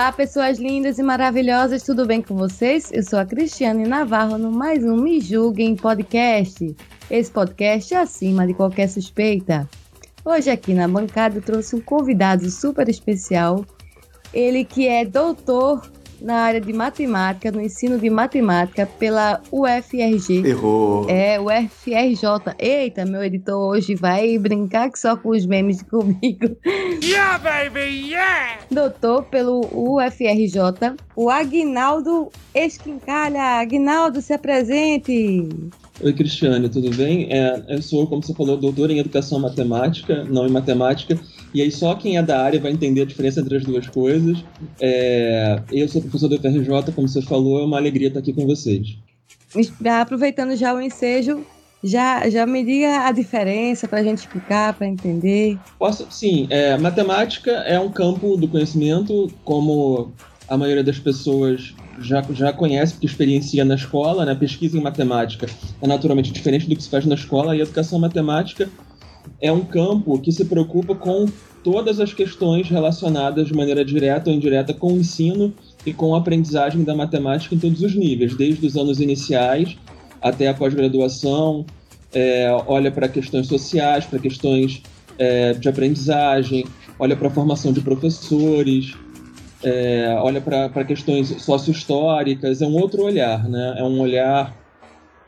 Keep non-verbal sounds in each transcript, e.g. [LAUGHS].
Olá, pessoas lindas e maravilhosas, tudo bem com vocês? Eu sou a Cristiane Navarro no mais um Me Julguem Podcast. Esse podcast é acima de qualquer suspeita. Hoje aqui na bancada eu trouxe um convidado super especial, ele que é doutor na área de matemática, no ensino de matemática pela UFRG. Errou. É, o FRJ. Eita, meu editor hoje vai brincar que só com os memes comigo. Yeah, baby, yeah! Doutor pelo UFRJ, o Agnaldo Esquincalha. Agnaldo, se apresente. Oi, Cristiane, tudo bem? É, eu sou, como você falou, doutor em educação matemática, não em matemática, e aí só quem é da área vai entender a diferença entre as duas coisas. É, eu sou professor do UFRJ, como você falou, é uma alegria estar aqui com vocês. Aproveitando já o ensejo, já, já me diga a diferença para a gente explicar, para entender. Posso, sim, é, matemática é um campo do conhecimento, como a maioria das pessoas já, já conhece, porque experiencia na escola, né? Pesquisa em matemática é naturalmente diferente do que se faz na escola, e a educação matemática é um campo que se preocupa com todas as questões relacionadas de maneira direta ou indireta com o ensino e com a aprendizagem da matemática em todos os níveis, desde os anos iniciais até a pós-graduação, é, olha para questões sociais, para questões é, de aprendizagem, olha para a formação de professores, é, olha para questões sócio-históricas, é um outro olhar, né? é um olhar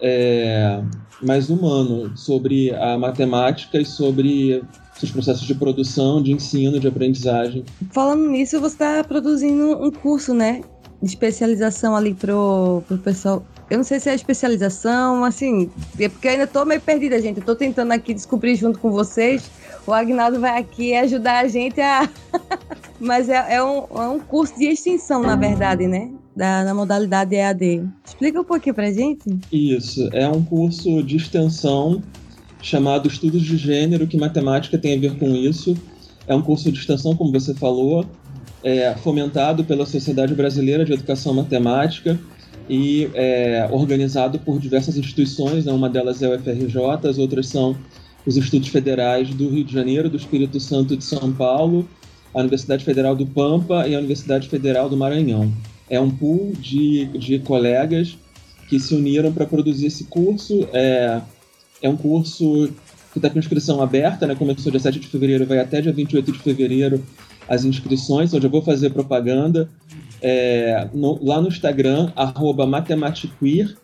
é, mais humano sobre a matemática e sobre seus processos de produção, de ensino, de aprendizagem. Falando nisso, você está produzindo um curso, né? De especialização ali pro, pro pessoal. Eu não sei se é especialização, assim, é porque eu ainda tô meio perdida, gente. Eu tô tentando aqui descobrir junto com vocês. O Agnaldo vai aqui ajudar a gente a. [LAUGHS] Mas é, é, um, é um curso de extensão, na verdade, né? Da, na modalidade EAD. Explica um pouquinho pra gente. Isso, é um curso de extensão chamado Estudos de Gênero, que matemática tem a ver com isso. É um curso de extensão, como você falou, é, fomentado pela Sociedade Brasileira de Educação Matemática e é, organizado por diversas instituições, né? uma delas é o FRJ, as outras são os Institutos Federais do Rio de Janeiro, do Espírito Santo de São Paulo, a Universidade Federal do Pampa e a Universidade Federal do Maranhão. É um pool de, de colegas que se uniram para produzir esse curso. É, é um curso que está com inscrição aberta, né? começou dia 7 de fevereiro, vai até dia 28 de fevereiro as inscrições, onde eu vou fazer propaganda. É, no, lá no Instagram, arroba matematiqueer,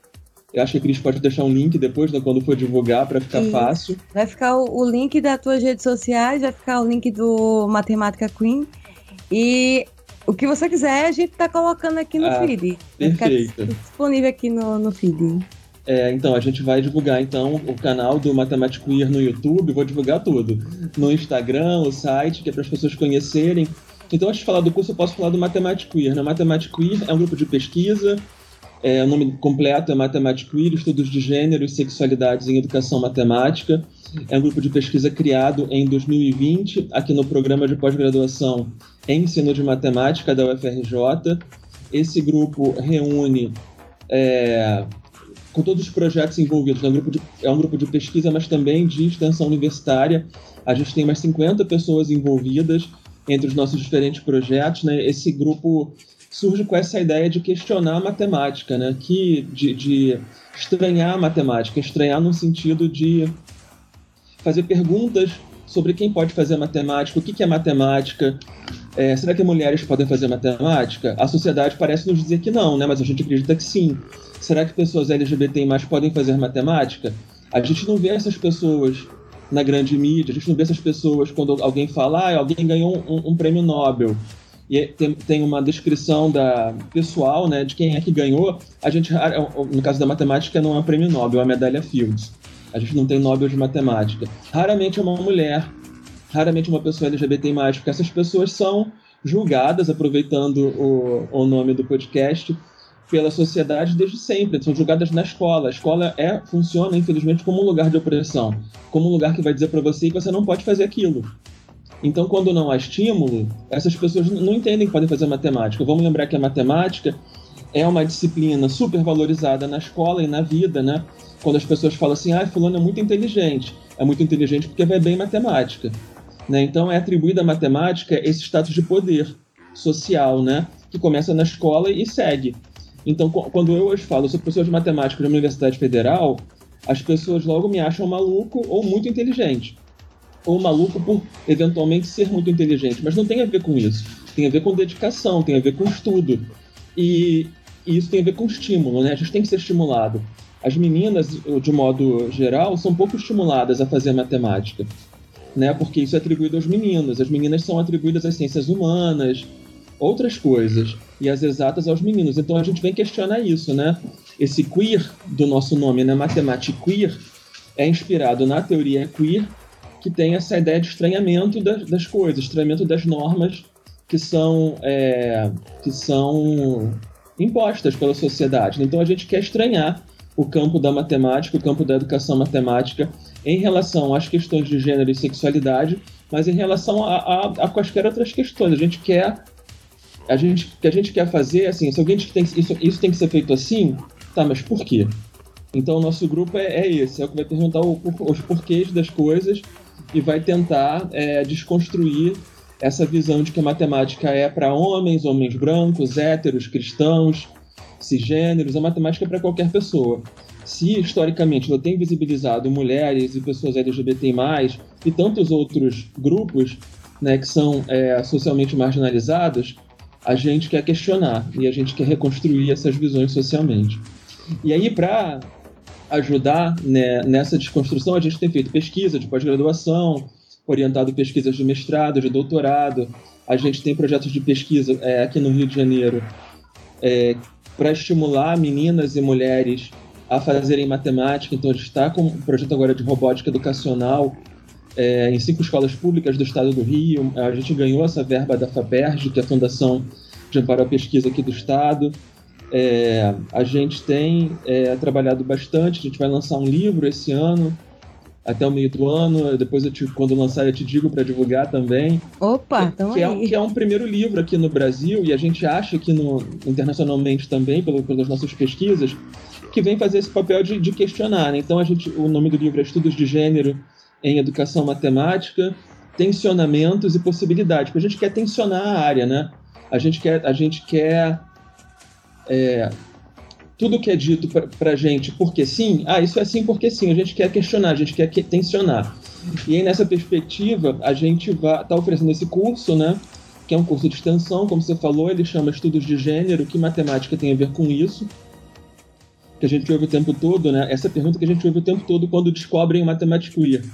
eu acho que a Cris pode deixar um link depois, né, quando for divulgar, para ficar fácil. Vai ficar o, o link das tuas redes sociais, vai ficar o link do Matemática Queen. E o que você quiser, a gente tá colocando aqui no Ah, feed. Perfeito. disponível aqui no, no feed. É, então, a gente vai divulgar então o canal do Matemático no YouTube, vou divulgar tudo. No Instagram, o site, que é para as pessoas conhecerem. Então, antes de falar do curso, eu posso falar do Matemático Queer. Né? Matemático Queer é um grupo de pesquisa, é, o nome completo é Matemático Queer, Estudos de Gênero e Sexualidades em Educação Matemática. É um grupo de pesquisa criado em 2020, aqui no programa de pós-graduação em Ensino de Matemática da UFRJ. Esse grupo reúne é, com todos os projetos envolvidos. É um, grupo de, é um grupo de pesquisa, mas também de extensão universitária. A gente tem mais 50 pessoas envolvidas entre os nossos diferentes projetos. Né? Esse grupo surge com essa ideia de questionar a matemática, né? que, de, de estranhar a matemática, estranhar no sentido de fazer perguntas sobre quem pode fazer matemática, o que, que é matemática, é, será que mulheres podem fazer matemática? A sociedade parece nos dizer que não, né? mas a gente acredita que sim. Será que pessoas LGBT podem fazer matemática? A gente não vê essas pessoas na grande mídia, a gente não vê essas pessoas quando alguém fala, ah, alguém ganhou um, um prêmio Nobel e tem, tem uma descrição da pessoal, né, de quem é que ganhou. A gente, no caso da matemática, não é um prêmio Nobel, é uma medalha Fields. A gente não tem Nobel de matemática. Raramente é uma mulher, raramente uma pessoa LGBT+, porque essas pessoas são julgadas, aproveitando o, o nome do podcast, pela sociedade desde sempre. São julgadas na escola. A escola é funciona, infelizmente, como um lugar de opressão, como um lugar que vai dizer para você que você não pode fazer aquilo. Então, quando não há estímulo, essas pessoas não entendem que podem fazer matemática. Vamos lembrar que a matemática é uma disciplina super valorizada na escola e na vida, né? Quando as pessoas falam assim, ah, fulano é muito inteligente. É muito inteligente porque vai bem em matemática. Né? Então, é atribuída à matemática esse status de poder social, né? Que começa na escola e segue. Então, quando eu hoje falo, eu sou professor de matemática de uma universidade federal, as pessoas logo me acham maluco ou muito inteligente. Ou maluco por eventualmente ser muito inteligente. Mas não tem a ver com isso. Tem a ver com dedicação, tem a ver com estudo. E, e isso tem a ver com estímulo, né? A gente tem que ser estimulado. As meninas, de modo geral, são pouco estimuladas a fazer matemática, né? Porque isso é atribuído aos meninos. As meninas são atribuídas às ciências humanas, outras coisas, e as exatas aos meninos. Então a gente vem questionar isso, né? Esse queer do nosso nome, né? Matemática queer, é inspirado na teoria queer, que tem essa ideia de estranhamento das, das coisas, estranhamento das normas que são, é, que são impostas pela sociedade. Então a gente quer estranhar o campo da matemática, o campo da educação matemática, em relação às questões de gênero e sexualidade, mas em relação a, a, a quaisquer outras questões. A gente quer. A gente, que a gente quer fazer, assim, se alguém diz que tem, isso, isso tem que ser feito assim, tá, mas por quê? Então o nosso grupo é, é esse, é o que vai perguntar o, os porquês das coisas e vai tentar é, desconstruir essa visão de que a matemática é para homens, homens brancos, héteros, cristãos, cisgêneros, a matemática é para qualquer pessoa. Se historicamente ela tem visibilizado mulheres e pessoas LGBT+, e tantos outros grupos né, que são é, socialmente marginalizados, a gente quer questionar e a gente quer reconstruir essas visões socialmente. E aí, para ajudar né, nessa desconstrução, a gente tem feito pesquisa de pós-graduação, orientado pesquisas de mestrado, de doutorado. A gente tem projetos de pesquisa é, aqui no Rio de Janeiro é, para estimular meninas e mulheres a fazerem matemática. Então, a gente está com um projeto agora de robótica educacional é, em cinco escolas públicas do estado do Rio. A gente ganhou essa verba da FAPERJ, que é a Fundação de Amparo à Pesquisa aqui do estado. É, a gente tem é, trabalhado bastante, a gente vai lançar um livro esse ano até o meio do ano. Depois, eu te, quando lançar, eu te digo para divulgar também. Opa, então que, é, que é um primeiro livro aqui no Brasil e a gente acha que no, internacionalmente também, pelo, pelas nossas pesquisas, que vem fazer esse papel de, de questionar. Né? Então, a gente, o nome do livro é Estudos de Gênero em Educação Matemática, Tensionamentos e Possibilidades. Porque a gente quer tensionar a área, né? A gente quer, a gente quer é, tudo que é dito para gente porque sim, ah, isso é assim porque sim, a gente quer questionar, a gente quer tensionar. E aí, nessa perspectiva, a gente está oferecendo esse curso, né? Que é um curso de extensão, como você falou, ele chama Estudos de Gênero, que matemática tem a ver com isso? Que a gente ouve o tempo todo, né? Essa pergunta que a gente ouve o tempo todo quando descobrem matemática queer.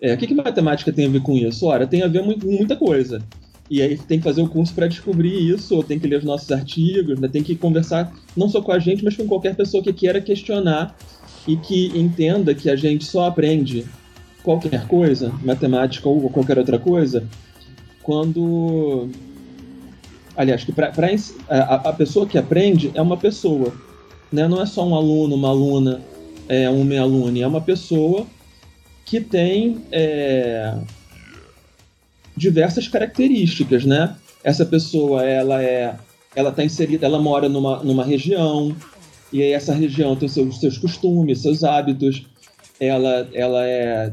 É, o que, que matemática tem a ver com isso? Ora, tem a ver com muita coisa. E aí tem que fazer o curso para descobrir isso, ou tem que ler os nossos artigos, né? tem que conversar não só com a gente, mas com qualquer pessoa que queira questionar e que entenda que a gente só aprende qualquer coisa, matemática ou qualquer outra coisa, quando. Aliás, que pra, pra a, a, pessoa que aprende é uma pessoa, né? não é só um aluno, uma aluna, é um meia aluna, é uma pessoa que tem é, diversas características, né? Essa pessoa, ela é, ela está inserida, ela mora numa, numa região e aí essa região tem seus, seus costumes, seus hábitos. Ela, ela é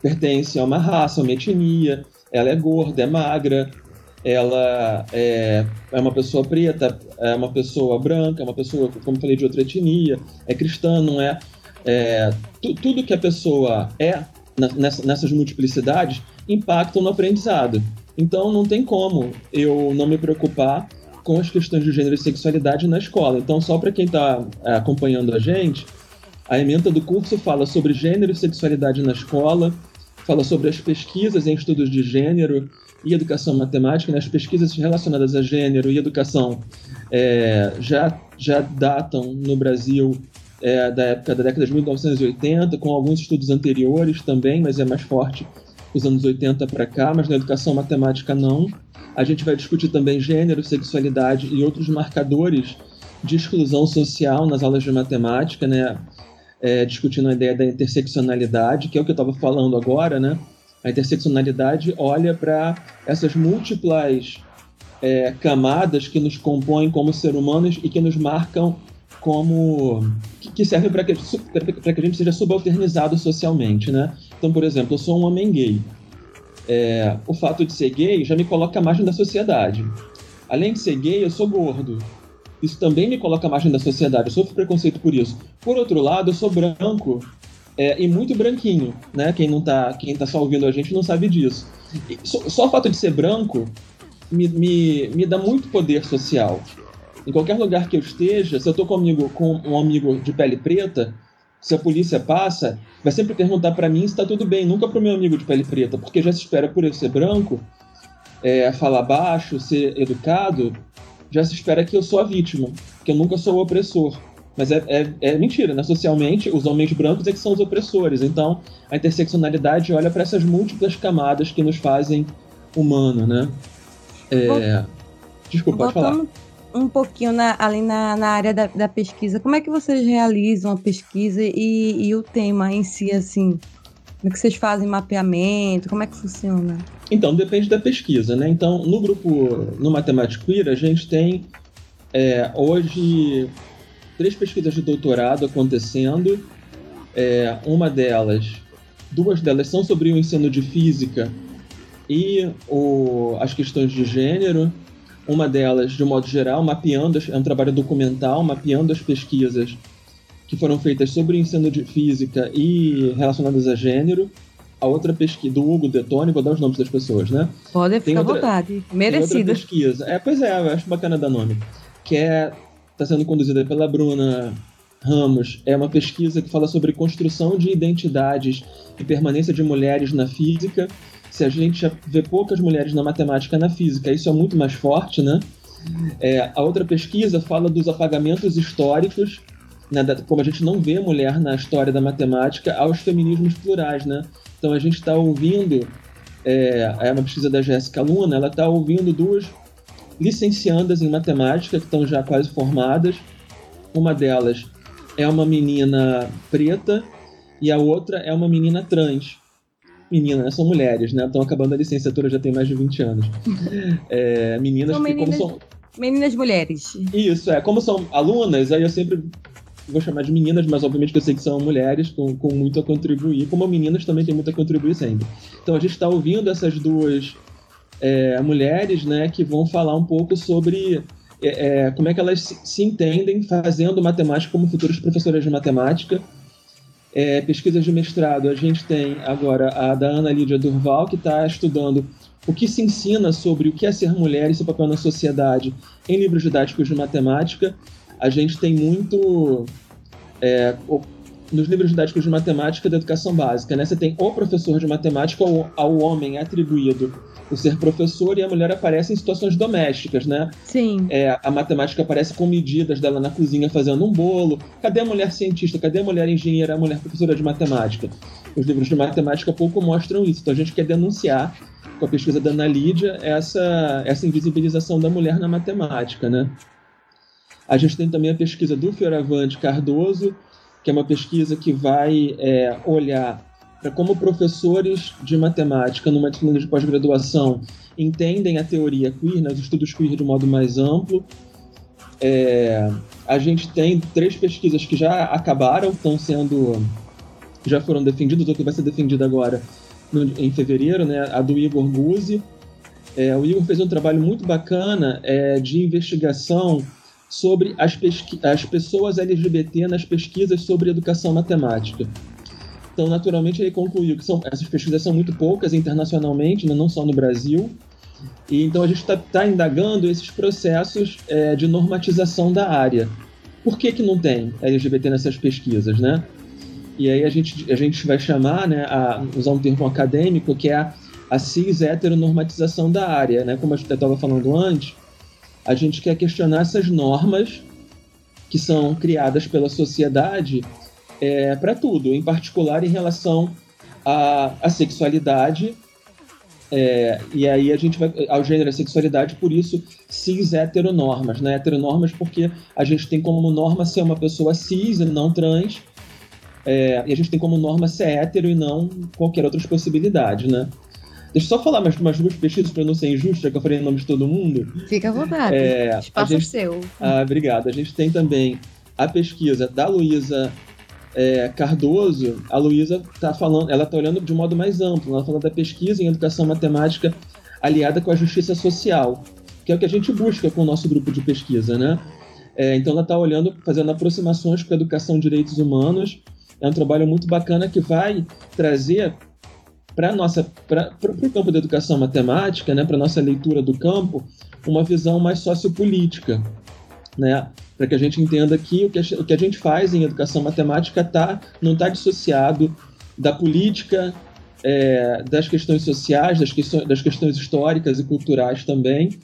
pertence a uma raça, a uma etnia. Ela é gorda, é magra. Ela é, é uma pessoa preta, é uma pessoa branca, é uma pessoa, como falei, de outra etnia. É cristã, não é? É tu, tudo que a pessoa é nessa, nessas multiplicidades impactam no aprendizado. Então não tem como eu não me preocupar com as questões de gênero e sexualidade na escola. Então, só para quem está é, acompanhando a gente, a emenda do curso fala sobre gênero e sexualidade na escola, fala sobre as pesquisas em estudos de gênero e educação matemática. Né? As pesquisas relacionadas a gênero e educação é, já, já datam no Brasil é, da época da década de 1980, com alguns estudos anteriores também, mas é mais forte os anos 80 para cá, mas na educação matemática não. A gente vai discutir também gênero, sexualidade e outros marcadores de exclusão social nas aulas de matemática, né? É, discutindo a ideia da interseccionalidade, que é o que eu estava falando agora, né? A interseccionalidade olha para essas múltiplas é, camadas que nos compõem como seres humanos e que nos marcam como que servem para que, que a gente seja subalternizado socialmente, né? Então, por exemplo, eu sou um homem gay. É, o fato de ser gay já me coloca à margem da sociedade. Além de ser gay, eu sou gordo. Isso também me coloca à margem da sociedade. Eu sofro preconceito por isso. Por outro lado, eu sou branco é, e muito branquinho, né? Quem não tá, quem tá só ouvindo a gente não sabe disso. E só, só o fato de ser branco me, me, me dá muito poder social. Em qualquer lugar que eu esteja, se eu estou comigo com um amigo de pele preta, se a polícia passa, vai sempre perguntar para mim se está tudo bem, nunca para o meu amigo de pele preta, porque já se espera por eu ser branco, é, falar baixo, ser educado, já se espera que eu sou a vítima, que eu nunca sou o opressor. Mas é, é, é, mentira, né? Socialmente, os homens brancos é que são os opressores. Então, a interseccionalidade olha para essas múltiplas camadas que nos fazem humano, né? É... Desculpa, pode falar um pouquinho na, ali na, na área da, da, pesquisa. Como é que vocês realizam a pesquisa e, e, o tema em si, assim? Como é que vocês fazem mapeamento? Como é que funciona? Então, depende da pesquisa, né? Então, no grupo, no Matemático Queer, a gente tem é, hoje três pesquisas de doutorado acontecendo. É, uma delas, duas delas são sobre o ensino de física e o, as questões de gênero. Uma delas, de modo geral, mapeando, é um trabalho documental, mapeando as pesquisas que foram feitas sobre o ensino de física e relacionadas a gênero. A outra pesquisa, do Hugo Detone, vou dar os nomes das pessoas, né? Pode ficar à vontade, merecida. Outra pesquisa, é, pois é, eu acho bacana dar nome, que é, está sendo conduzida pela Bruna Ramos, é uma pesquisa que fala sobre construção de identidades e permanência de mulheres na física se a gente vê poucas mulheres na matemática na física, isso é muito mais forte, né? É, a outra pesquisa fala dos apagamentos históricos, né, da, como a gente não vê mulher na história da matemática, aos feminismos plurais, né? Então a gente está ouvindo, é, é uma pesquisa da Jéssica Luna, ela está ouvindo duas licenciandas em matemática que estão já quase formadas. Uma delas é uma menina preta e a outra é uma menina trans meninas, são mulheres, né? Estão acabando a licenciatura, já tem mais de 20 anos. É, meninas são que, meninas, como são. Meninas mulheres. Isso, é. Como são alunas, aí eu sempre vou chamar de meninas, mas obviamente que eu sei que são mulheres com, com muito a contribuir, como meninas também têm muito a contribuir sempre. Então a gente está ouvindo essas duas é, mulheres, né, que vão falar um pouco sobre é, é, como é que elas se, se entendem fazendo matemática como futuras professoras de matemática é, pesquisas de mestrado, a gente tem agora a da Ana Lídia Durval, que está estudando o que se ensina sobre o que é ser mulher e seu papel na sociedade em livros didáticos de matemática. A gente tem muito. É, nos livros didáticos de matemática da educação básica, né? Você tem o professor de matemática ao, ao homem atribuído o ser professor e a mulher aparece em situações domésticas, né? Sim. É, a matemática aparece com medidas dela na cozinha fazendo um bolo. Cadê a mulher cientista? Cadê a mulher engenheira? A mulher professora de matemática? Os livros de matemática pouco mostram isso. Então a gente quer denunciar, com a pesquisa da Ana Lídia, essa, essa invisibilização da mulher na matemática, né? A gente tem também a pesquisa do Fioravante Cardoso, que é uma pesquisa que vai é, olhar para como professores de matemática numa disciplina de pós-graduação entendem a teoria queer, né, os estudos queer de modo mais amplo. É, a gente tem três pesquisas que já acabaram, estão sendo, já foram defendidas, ou que vai ser defendida agora no, em fevereiro, né, a do Igor Guzzi. É, o Igor fez um trabalho muito bacana é, de investigação sobre as, as pessoas LGBT nas pesquisas sobre educação matemática. Então, naturalmente, ele concluiu que são, essas pesquisas são muito poucas internacionalmente, né, não só no Brasil. E então a gente está tá indagando esses processos é, de normatização da área. Por que, que não tem LGBT nessas pesquisas, né? E aí a gente, a gente vai chamar, né, a, usar um termo acadêmico, que é a, cis-heteronormatização da área, né? Como gente estava falando antes, a gente quer questionar essas normas que são criadas pela sociedade é, para tudo, em particular em relação à, à sexualidade É, e aí a gente vai ao gênero e sexualidade, por isso, cis heteronormas, né? Heteronormas porque a gente tem como norma ser uma pessoa cis e não trans, é, e a gente tem como norma ser hétero e não qualquer outra possibilidade, né? Deixa eu só falar mais umas duas pesquisas para não ser injusto, já que eu falei em nome de todo mundo. Fica à vontade. É, Espaço gente, seu. Ah, obrigado. A gente tem também a pesquisa da Luísa é, Cardoso. A Luísa está falando, ela está olhando de um modo mais amplo. Ela está falando da pesquisa em educação matemática aliada com a justiça social, que é o que a gente busca com o nosso grupo de pesquisa, né? É, então ela está olhando, fazendo aproximações com a educação de direitos humanos. É um trabalho muito bacana que vai trazer para nossa para o campo da educação matemática, né, para nossa leitura do campo, uma visão mais sociopolítica, né, para que a gente entenda que o que a, o que a gente faz em educação matemática tá não está dissociado da política, é, das questões sociais, das questões, das questões históricas e culturais também.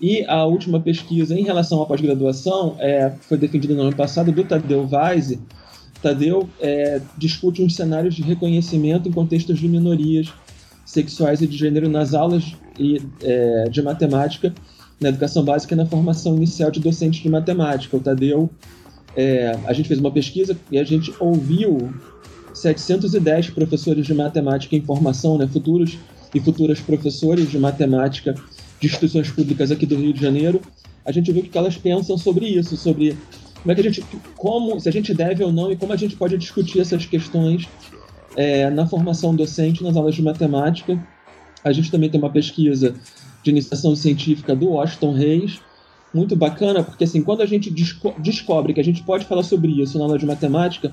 E a última pesquisa em relação à pós-graduação é, foi defendida no ano passado do Tadeu Weise, Tadeu é, discute uns cenários de reconhecimento em contextos de minorias sexuais e de gênero nas aulas e, é, de matemática, na educação básica e na formação inicial de docentes de matemática. O Tadeu, é, a gente fez uma pesquisa e a gente ouviu 710 professores de matemática em formação, né, futuros e futuras professores de matemática de instituições públicas aqui do Rio de Janeiro. A gente viu o que elas pensam sobre isso, sobre como é que a gente, como, se a gente deve ou não e como a gente pode discutir essas questões é, na formação docente, nas aulas de matemática. A gente também tem uma pesquisa de iniciação científica do Washington Reis, muito bacana, porque assim, quando a gente desco descobre que a gente pode falar sobre isso na aula de matemática,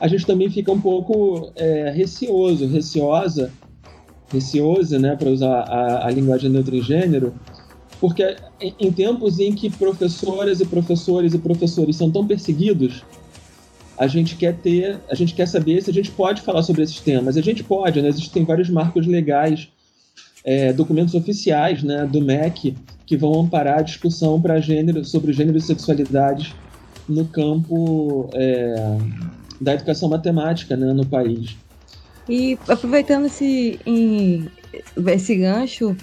a gente também fica um pouco é, receoso, receosa, receosa, né, para usar a, a linguagem neutra em gênero, porque em tempos em que professoras e professores e professores são tão perseguidos, a gente quer ter, a gente quer saber se a gente pode falar sobre esses temas. A gente pode, né? Existem vários marcos legais, é, documentos oficiais, né, do MEC que vão amparar a discussão para gênero sobre gênero e sexualidade no campo é, da educação matemática, né, no país. E aproveitando esse, esse gancho,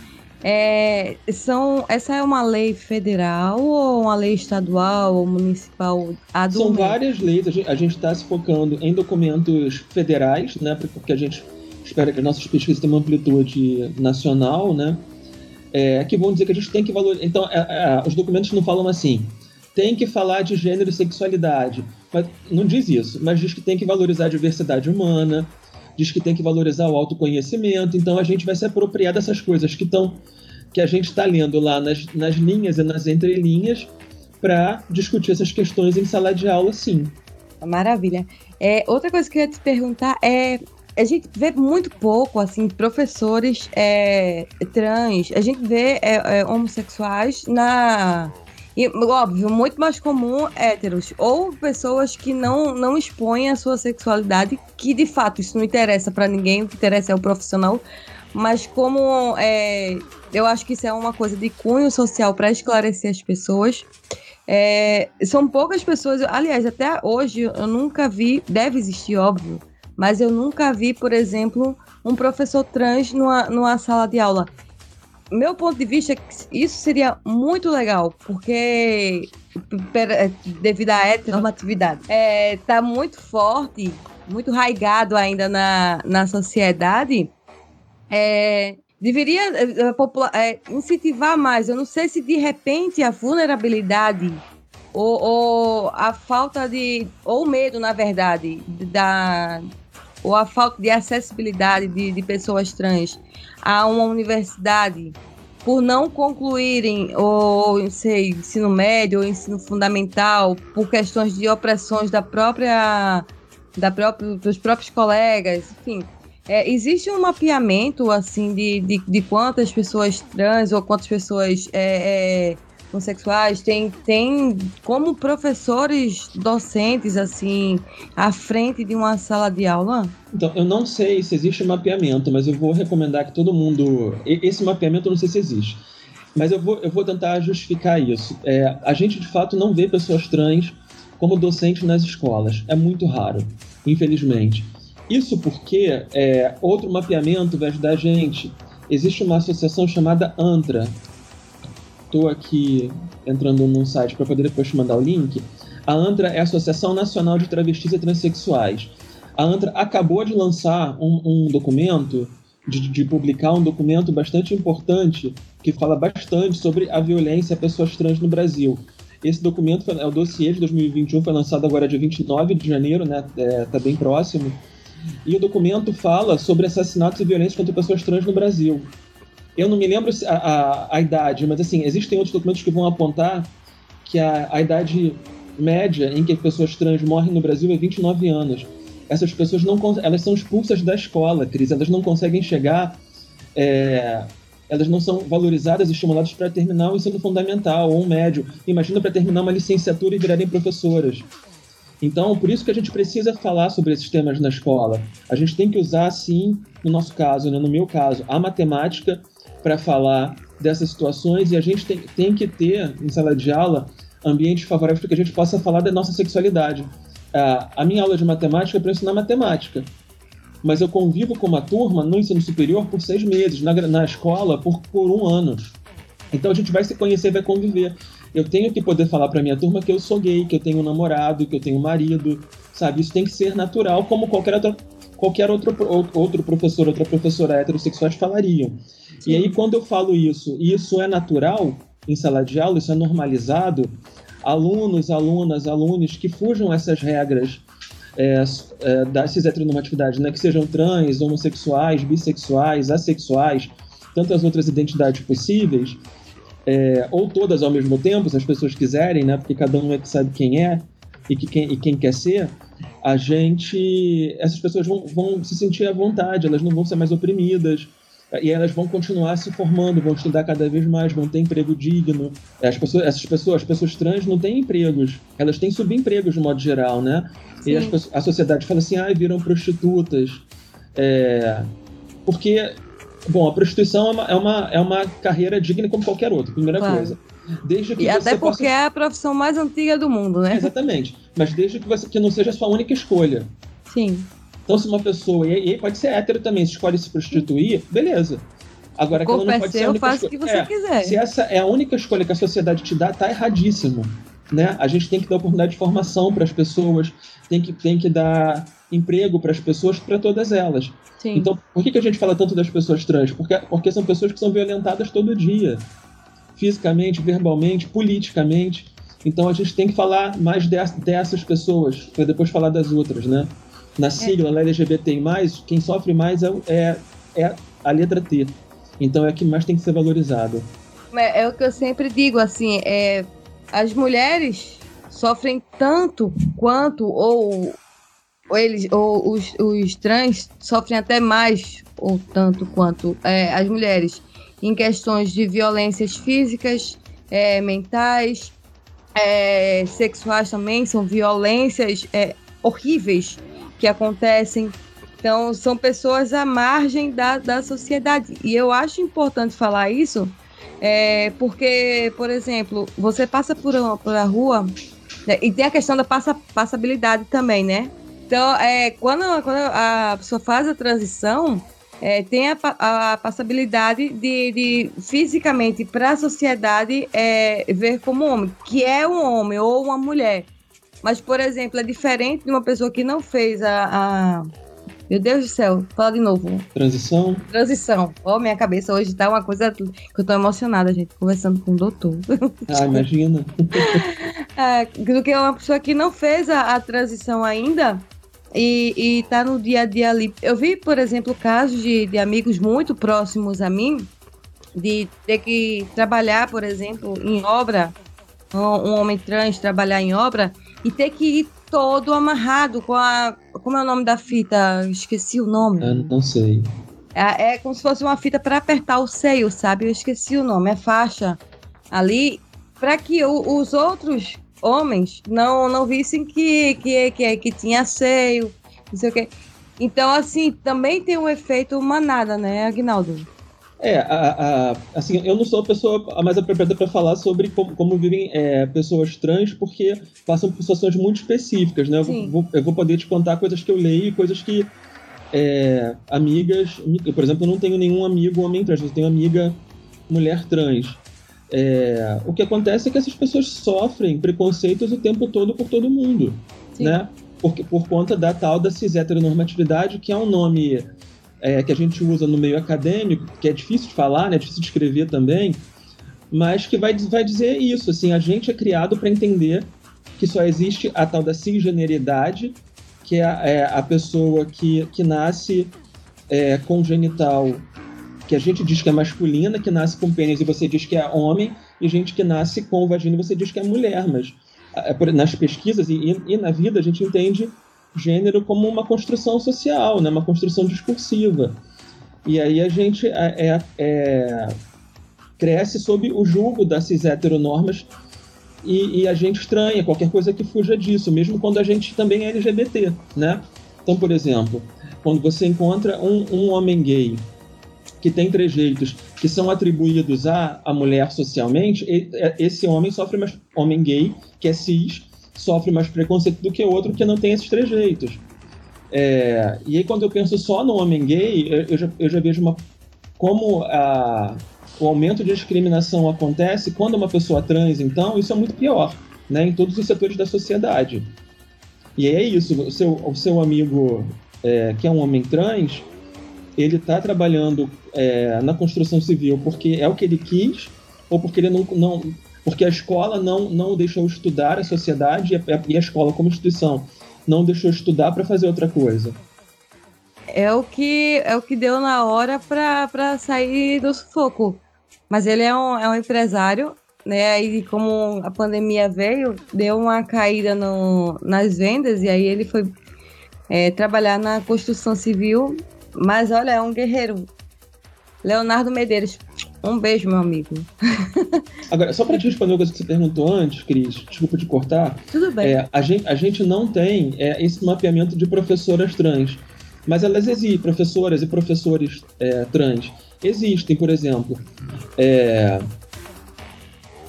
é, são, essa é uma lei federal ou uma lei estadual ou municipal? São várias leis. A gente está se focando em documentos federais, né? Porque a gente espera que as nossas pesquisas tenham uma amplitude nacional, né? É, que vão dizer que a gente tem que valorizar. Então, é, é, os documentos não falam assim. Tem que falar de gênero e sexualidade. Mas não diz isso, mas diz que tem que valorizar a diversidade humana, diz que tem que valorizar o autoconhecimento. Então a gente vai se apropriar dessas coisas que estão que a gente está lendo lá nas, nas linhas e nas entrelinhas para discutir essas questões em sala de aula, sim. Maravilha. É, outra coisa que eu ia te perguntar é a gente vê muito pouco, assim, professores é, trans, a gente vê é, é, homossexuais na, e, óbvio, muito mais comum héteros ou pessoas que não, não expõem a sua sexualidade, que de fato isso não interessa para ninguém, o que interessa é o profissional. Mas como é, eu acho que isso é uma coisa de cunho social para esclarecer as pessoas. É, são poucas pessoas, aliás, até hoje eu nunca vi, deve existir, óbvio, mas eu nunca vi, por exemplo, um professor trans numa, numa sala de aula meu ponto de vista, isso seria muito legal, porque é, devido à heteronormatividade, é, tá muito forte, muito raigado ainda na, na sociedade. É, deveria é, é, incentivar mais. Eu não sei se de repente a vulnerabilidade ou, ou a falta de. ou medo, na verdade, da, ou a falta de acessibilidade de, de pessoas trans a uma universidade por não concluírem o sei, ensino médio ou ensino fundamental por questões de opressões da própria, da própria dos próprios colegas, enfim. É, existe um mapeamento assim de, de, de, quantas pessoas trans ou quantas pessoas é, é, homossexuais tem, tem como professores docentes assim à frente de uma sala de aula? Então, eu não sei se existe mapeamento, mas eu vou recomendar que todo mundo. Esse mapeamento eu não sei se existe. Mas eu vou, eu vou tentar justificar isso. É, a gente, de fato, não vê pessoas trans como docentes nas escolas. É muito raro, infelizmente. Isso porque é, outro mapeamento vai ajudar a gente existe uma associação chamada ANTRA. Estou aqui entrando num site para poder depois te mandar o link. A ANTRA é a Associação Nacional de Travestis e Transsexuais. A ANTRA acabou de lançar um, um documento, de, de, publicar um documento bastante importante que fala bastante sobre a violência a pessoas trans no Brasil. Esse documento é o dossiê de 2021, foi lançado agora dia 29 de janeiro, né? É, tá bem próximo. E o documento fala sobre assassinatos e violência contra pessoas trans no Brasil. Eu não me lembro a, a, a idade, mas assim, existem outros documentos que vão apontar que a, a idade média em que pessoas trans morrem no Brasil é 29 anos. Essas pessoas não elas são expulsas da escola, Cris, elas não conseguem chegar é, elas não são valorizadas estimuladas para terminar o ensino fundamental ou um médio. Imagina para terminar uma licenciatura e virarem professoras. Então, por isso que a gente precisa falar sobre esses temas na escola. A gente tem que usar, sim, no nosso caso, né, no meu caso, a matemática para falar dessas situações e a gente tem, tem que ter, em sala de aula, ambientes favoráveis para que a gente possa falar da nossa sexualidade. a minha aula de matemática é para ensinar matemática mas eu convivo com uma turma no ensino superior por seis meses, na, na escola por, por um ano. Então a gente vai se conhecer, vai conviver. Eu tenho que poder falar para minha turma que eu sou gay, que eu tenho um namorado, que eu tenho um marido, sabe? Isso tem que ser natural, como qualquer outro, qualquer outro, outro professor, outra professora heterossexuais falariam. Sim. E aí, quando eu falo isso, e isso é natural em sala de aula, isso é normalizado, alunos, alunas, alunos que fujam essas regras é, é, da cis-heteronormatividade, né, que sejam trans, homossexuais, bissexuais, assexuais, tantas outras identidades possíveis, é, ou todas ao mesmo tempo, se as pessoas quiserem, né, porque cada um é que sabe quem é e, que quem, e quem quer ser, a gente, essas pessoas vão, vão se sentir à vontade, elas não vão ser mais oprimidas, e elas vão continuar se formando, vão estudar cada vez mais, vão ter emprego digno. As pessoas, essas pessoas, as pessoas trans não têm empregos, elas têm subempregos de modo geral, né? Sim. E as, a sociedade fala assim, ah, viram prostitutas. É, porque, bom, a prostituição é uma, é, uma, é uma carreira digna como qualquer outra, primeira claro. coisa. Desde que e até porque possa... é a profissão mais antiga do mundo, né? exatamente. Mas desde que, você, que não seja a sua única escolha. Sim. Então, se uma pessoa, e aí pode ser hétero também, se escolhe se prostituir, beleza. Agora, aquela não pode ser a única que você é, quiser. Se essa é a única escolha que a sociedade te dá, tá erradíssimo. Né? A gente tem que dar oportunidade de formação para as pessoas, tem que, tem que dar emprego para as pessoas, para todas elas. Sim. Então, por que, que a gente fala tanto das pessoas trans? Porque, porque são pessoas que são violentadas todo dia, fisicamente, verbalmente, politicamente. Então, a gente tem que falar mais dessas pessoas, para depois falar das outras, né? Na sigla é. LGBT, quem sofre mais é, é, é a letra T. Então é a que mais tem que ser valorizado. É, é o que eu sempre digo, assim, é, as mulheres sofrem tanto quanto, ou, ou eles, ou os, os trans sofrem até mais ou tanto quanto é, as mulheres em questões de violências físicas, é, mentais, é, sexuais também, são violências é, horríveis que acontecem. Então, são pessoas à margem da, da sociedade. E eu acho importante falar isso, é, porque, por exemplo, você passa por, uma, por a rua né, e tem a questão da passa, passabilidade também, né? Então, é, quando, quando a pessoa faz a transição, é, tem a, a passabilidade de, de fisicamente para a sociedade é, ver como homem, que é um homem ou uma mulher. Mas, por exemplo, é diferente de uma pessoa que não fez a. a... Meu Deus do céu, fala de novo. Transição? Transição. Ó, oh, minha cabeça hoje tá uma coisa que eu tô emocionada, gente, conversando com o doutor. Ah, imagina. [LAUGHS] é, do que uma pessoa que não fez a, a transição ainda e, e tá no dia a dia ali. Eu vi, por exemplo, casos de, de amigos muito próximos a mim de ter que trabalhar, por exemplo, em obra, um, um homem trans trabalhar em obra e ter que ir todo amarrado com a. Como é o nome da fita? Esqueci o nome. Eu não sei. É, é como se fosse uma fita para apertar o seio, sabe? Eu esqueci o nome. É faixa ali para que o, os outros homens não, não vissem que, que, que, que tinha seio, não sei o quê. Então, assim, também tem um efeito manada, né, Agnaldo? É, a, a, assim, eu não sou a pessoa mais apropriada para falar sobre como, como vivem é, pessoas trans, porque passam por situações muito específicas, né? Eu vou, eu vou, poder te contar coisas que eu leio e coisas que é, amigas. Eu, por exemplo, não tenho nenhum amigo homem trans, eu tenho amiga mulher trans. É, o que acontece é que essas pessoas sofrem preconceitos o tempo todo por todo mundo, Sim. né? Por, por conta da tal da cis heteronormatividade, que é um nome é, que a gente usa no meio acadêmico, que é difícil de falar, né? É difícil de escrever também, mas que vai, vai dizer isso, assim, a gente é criado para entender que só existe a tal da cisgeneridade, que é a, é a pessoa que, que nasce é, congenital que a gente diz que é masculina, que nasce com pênis e você diz que é homem, e gente que nasce com vagina e você diz que é mulher. Mas é, nas pesquisas e, e na vida a gente entende gênero como uma construção social, né? uma construção discursiva. E aí a gente é, é, é cresce sob o julgo das cis heteronormas e, e, a gente estranha qualquer coisa que fuja disso, mesmo quando a gente também é LGBT, né? Então, por exemplo, quando você encontra um, um homem gay que tem trejeitos que são atribuídos à, à mulher socialmente, é, esse homem sofre mais. Homem gay, que é cis, sofre mais preconceito do que outro que não tem esses trejeitos. É, e aí, quando eu penso só no homem gay, eu, eu, já, eu já, vejo uma, como a, o aumento de discriminação acontece quando uma pessoa trans, então, isso é muito pior, né, em todos os setores da sociedade. E é isso, o seu, o seu amigo é, que é um homem trans, ele está trabalhando é, na construção civil porque é o que ele quis ou porque ele não, não porque a escola não não deixou estudar a sociedade e a, e a escola como instituição não deixou estudar para fazer outra coisa. É o que é o que deu na hora para sair do sufoco. Mas ele é um, é um empresário né? E como a pandemia veio deu uma caída no, nas vendas e aí ele foi é, trabalhar na construção civil mas olha, é um guerreiro. Leonardo Medeiros. Um beijo, meu amigo. [LAUGHS] Agora, só para te responder uma coisa que você perguntou antes, Cris, desculpa te cortar. Tudo bem. É, a, gente, a gente não tem é, esse mapeamento de professoras trans, mas elas existem, professoras e professores é, trans. Existem, por exemplo. É,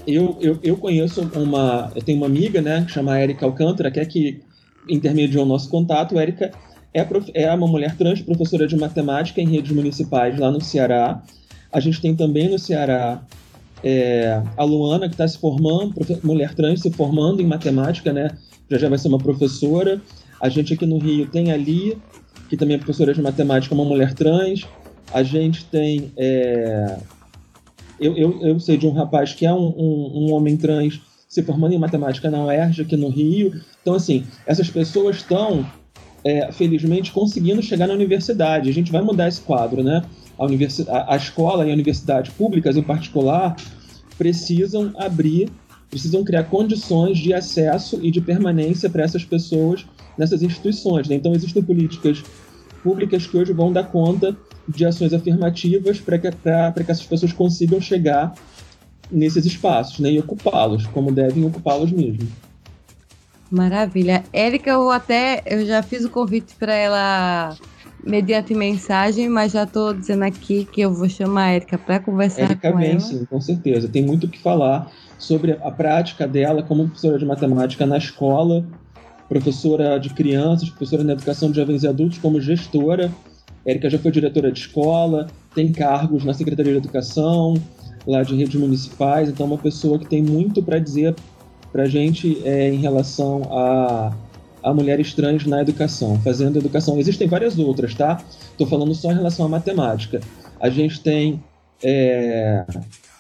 eu, eu, eu conheço uma. Eu tenho uma amiga, né, que chama Erika Alcântara, que é que intermediou o nosso contato. Erika é, é uma mulher trans, professora de matemática em redes municipais lá no Ceará. A gente tem também no Ceará é, a Luana, que está se formando, mulher trans se formando em matemática, né? Já já vai ser uma professora. A gente aqui no Rio tem a Lia, que também é professora de matemática, uma mulher trans. A gente tem. É... Eu, eu, eu, sei de um rapaz que é um, um, um homem trans se formando em matemática na UERJ aqui no Rio. Então, assim, essas pessoas estão é, felizmente, conseguindo chegar na universidade. A gente vai mudar esse quadro, né? A, universi a, a escola e a universidade públicas, em particular, precisam abrir, precisam criar condições de acesso e de permanência para essas pessoas nessas instituições. Né? Então, existem políticas públicas que hoje vão dar conta de ações afirmativas para que, que essas pessoas consigam chegar nesses espaços né? e ocupá-los, como devem ocupá-los mesmo. Maravilha. Érica, eu até eu já fiz o convite para ela mediante mensagem, mas já estou dizendo aqui que eu vou chamar a Érica para conversar Érica com vem, ela. sim, com certeza. Tem muito o que falar sobre a prática dela como professora de matemática na escola, professora de crianças, professora na educação de jovens e adultos, como gestora. Érica já foi diretora de escola, tem cargos na Secretaria de Educação, lá de redes municipais, então é uma pessoa que tem muito para dizer para a gente é, em relação a, a mulheres trans na educação, fazendo educação. Existem várias outras, tá? Estou falando só em relação à matemática. A gente tem é,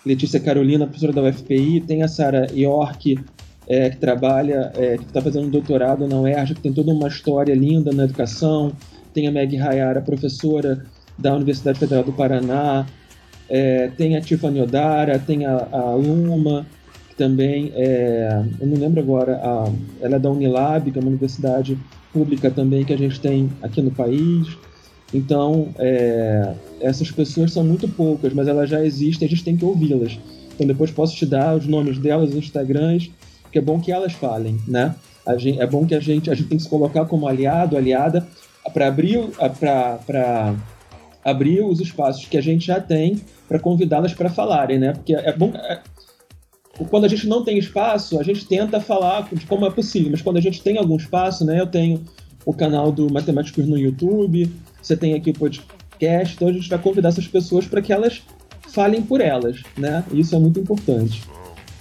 Letícia Carolina, professora da UFPI, tem a Sara York, é, que trabalha, é, que está fazendo um doutorado na UERJ, que tem toda uma história linda na educação. Tem a Meg Hayara, professora da Universidade Federal do Paraná. É, tem a Tiffany Odara, tem a, a Luma, também, é, eu não lembro agora, a, ela é da Unilab, que é uma universidade pública também que a gente tem aqui no país. Então, é, essas pessoas são muito poucas, mas elas já existem, a gente tem que ouvi-las. Então, depois posso te dar os nomes delas, os Instagrams, que é bom que elas falem, né? Gente, é bom que a gente, a gente tem que se colocar como aliado, aliada, para abrir, para abrir os espaços que a gente já tem para convidá-las para falarem, né? Porque é bom, é, quando a gente não tem espaço, a gente tenta falar de como é possível, mas quando a gente tem algum espaço, né, eu tenho o canal do Matemático no YouTube, você tem aqui o podcast, então a gente vai convidar essas pessoas para que elas falem por elas, né? Isso é muito importante.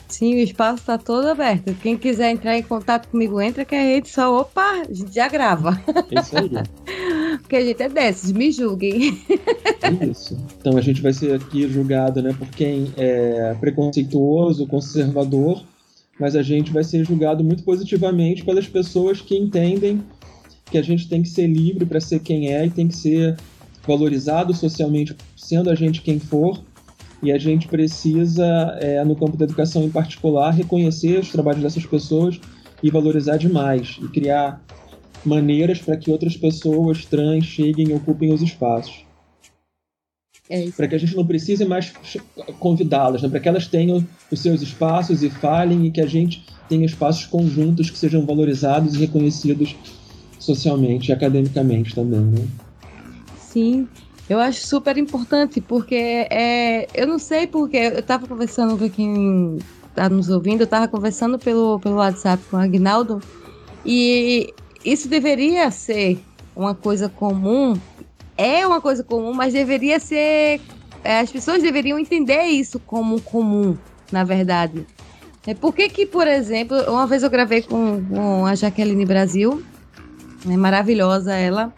Sim, o espaço está todo aberto. Quem quiser entrar em contato comigo, entra que a gente só, opa, a gente já grava. Isso aí. [LAUGHS] Porque a gente é desses, me julguem. Isso. Então a gente vai ser aqui julgado né, por quem é preconceituoso, conservador, mas a gente vai ser julgado muito positivamente pelas pessoas que entendem que a gente tem que ser livre para ser quem é e tem que ser valorizado socialmente, sendo a gente quem for e a gente precisa, é, no campo da educação em particular, reconhecer os trabalhos dessas pessoas e valorizar demais, e criar maneiras para que outras pessoas trans cheguem e ocupem os espaços. É para que a gente não precise mais convidá-las, né? para que elas tenham os seus espaços e falem e que a gente tenha espaços conjuntos que sejam valorizados e reconhecidos socialmente e academicamente também. Né? Sim, eu acho super importante, porque é, eu não sei porque, eu estava conversando com quem está nos ouvindo, eu estava conversando pelo, pelo WhatsApp com o Agnaldo, e isso deveria ser uma coisa comum, é uma coisa comum, mas deveria ser. É, as pessoas deveriam entender isso como comum, na verdade. É, por que, que, por exemplo, uma vez eu gravei com, com a Jaqueline Brasil, é maravilhosa ela.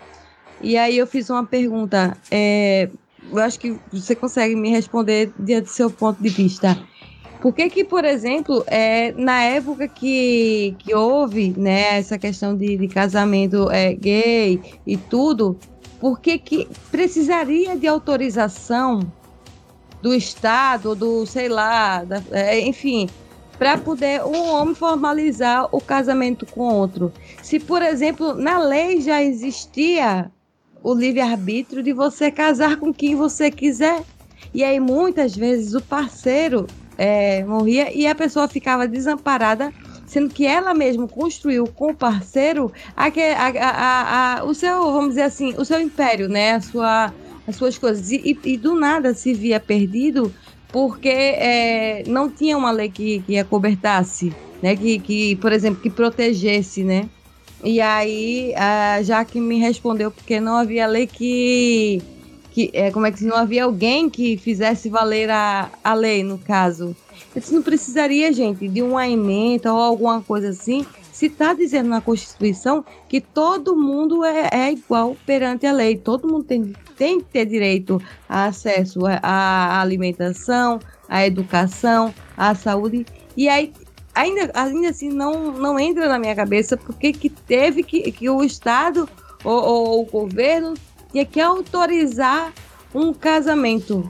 E aí eu fiz uma pergunta. É, eu acho que você consegue me responder diante do seu ponto de vista. Por que que, por exemplo, é, na época que, que houve né, essa questão de, de casamento é, gay e tudo, por que que precisaria de autorização do Estado, do, sei lá, da, é, enfim, para poder um homem formalizar o casamento com outro? Se, por exemplo, na lei já existia o livre-arbítrio de você casar com quem você quiser. E aí, muitas vezes, o parceiro é, morria e a pessoa ficava desamparada, sendo que ela mesma construiu com o parceiro a, a, a, o seu, vamos dizer assim, o seu império, né? A sua, as suas coisas. E, e, do nada se via perdido porque é, não tinha uma lei que, que acobertasse, né? Que, que, por exemplo, que protegesse, né? E aí, a Jaque me respondeu porque não havia lei que. Que é, como é que se não havia alguém que fizesse valer a, a lei, no caso. Disse, não precisaria, gente, de uma emenda ou alguma coisa assim. Se está dizendo na Constituição que todo mundo é, é, igual perante a lei, todo mundo tem, tem que ter direito a acesso à alimentação, à educação, à saúde. E aí ainda, ainda assim não, não entra na minha cabeça porque que teve que, que o Estado ou, ou o governo tinha que autorizar um casamento.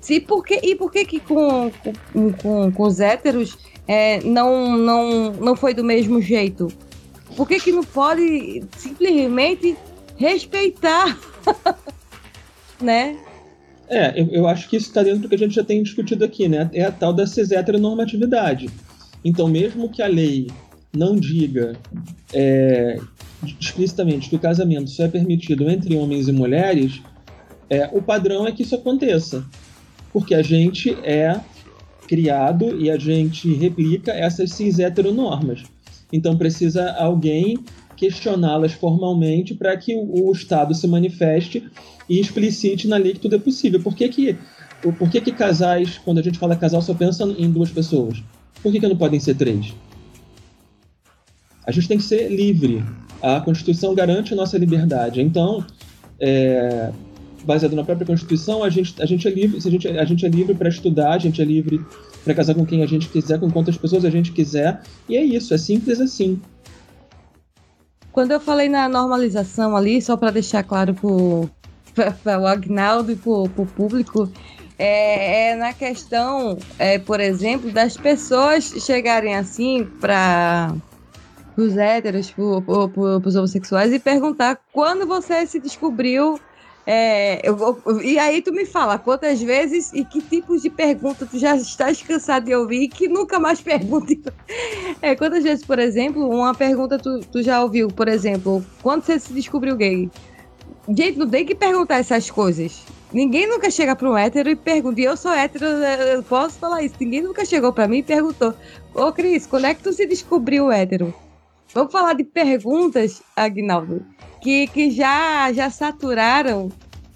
Se, porque, e por que, que com, com, com, com os héteros é, não, não, não foi do mesmo jeito? Por que, que não pode simplesmente respeitar? [LAUGHS] né? É, eu, eu acho que isso está dentro do que a gente já tem discutido aqui, né? É a tal da cis-heteronormatividade. Então, mesmo que a lei não diga é, explicitamente que o casamento só é permitido entre homens e mulheres, é, o padrão é que isso aconteça. Porque a gente é criado e a gente replica essas cis heteronormas. Então precisa alguém questioná-las formalmente para que o, o, Estado se manifeste e explicite na lei que tudo é possível. Por que, que, por que, que casais, quando a gente fala casal, só pensa em duas pessoas? Por que, que não podem ser três? A gente tem que ser livre. A Constituição garante a nossa liberdade. Então, é, baseado na própria Constituição, a gente, a gente é livre, a gente, a gente é livre para estudar, a gente é livre para casar com quem a gente quiser, com quantas pessoas a gente quiser, e é isso, é simples assim. Quando eu falei na normalização ali, só para deixar claro para o [LAUGHS] Agnaldo e para o público, é, é na questão, é, por exemplo, das pessoas chegarem assim para os héteros, para os homossexuais e perguntar quando você se descobriu. É, eu, e aí tu me fala quantas vezes e que tipos de pergunta tu já estás cansado de ouvir que nunca mais [LAUGHS] pergunte. É, quantas vezes, por exemplo, uma pergunta tu, tu já ouviu, por exemplo, quando você se descobriu gay? Gente, não tem que perguntar essas coisas. Ninguém nunca chega para um hétero e pergunta, e eu sou hétero, eu posso falar isso. Ninguém nunca chegou para mim e perguntou: Ô Cris, quando é que tu se descobriu hétero? Vamos falar de perguntas, Agnaldo, que, que já, já saturaram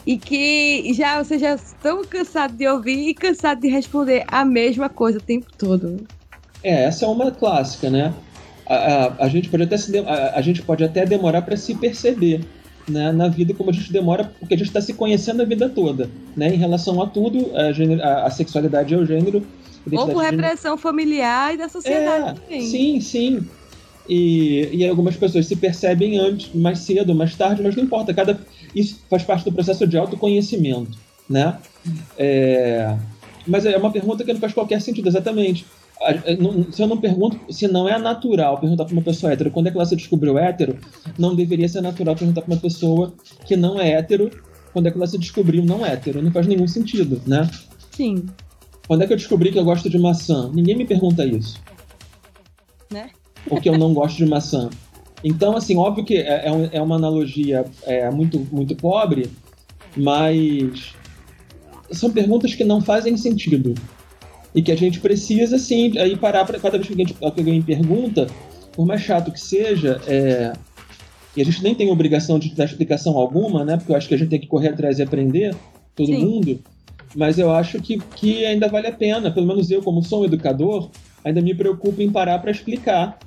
e que já vocês já estão cansados de ouvir e cansados de responder a mesma coisa o tempo todo. É, essa é uma clássica, né? A, a, a gente pode até se, a, a gente pode até demorar para se perceber né, na vida como a gente demora, porque a gente está se conhecendo a vida toda, né? Em relação a tudo, a, gênero, a, a sexualidade é o gênero. Ou por repressão familiar e da sociedade é, também. Sim, sim. E, e algumas pessoas se percebem antes, mais cedo, mais tarde, mas não importa. Cada, isso faz parte do processo de autoconhecimento, né? É, mas é uma pergunta que não faz qualquer sentido, exatamente. Se eu não pergunto, se não é natural perguntar para uma pessoa hétero quando é que ela se descobriu hétero, não deveria ser natural perguntar para uma pessoa que não é hétero quando é que ela se descobriu não hétero. Não faz nenhum sentido, né? Sim. Quando é que eu descobri que eu gosto de maçã? Ninguém me pergunta isso. Né? Ou que eu não gosto de maçã. Então, assim, óbvio que é, é, é uma analogia é, muito, muito pobre, mas são perguntas que não fazem sentido. E que a gente precisa, sim, aí parar para cada vez que alguém, que alguém pergunta, por mais chato que seja, é, e a gente nem tem obrigação de dar explicação alguma, né? Porque eu acho que a gente tem que correr atrás e aprender, todo sim. mundo. Mas eu acho que, que ainda vale a pena, pelo menos eu, como sou um educador, ainda me preocupo em parar para explicar.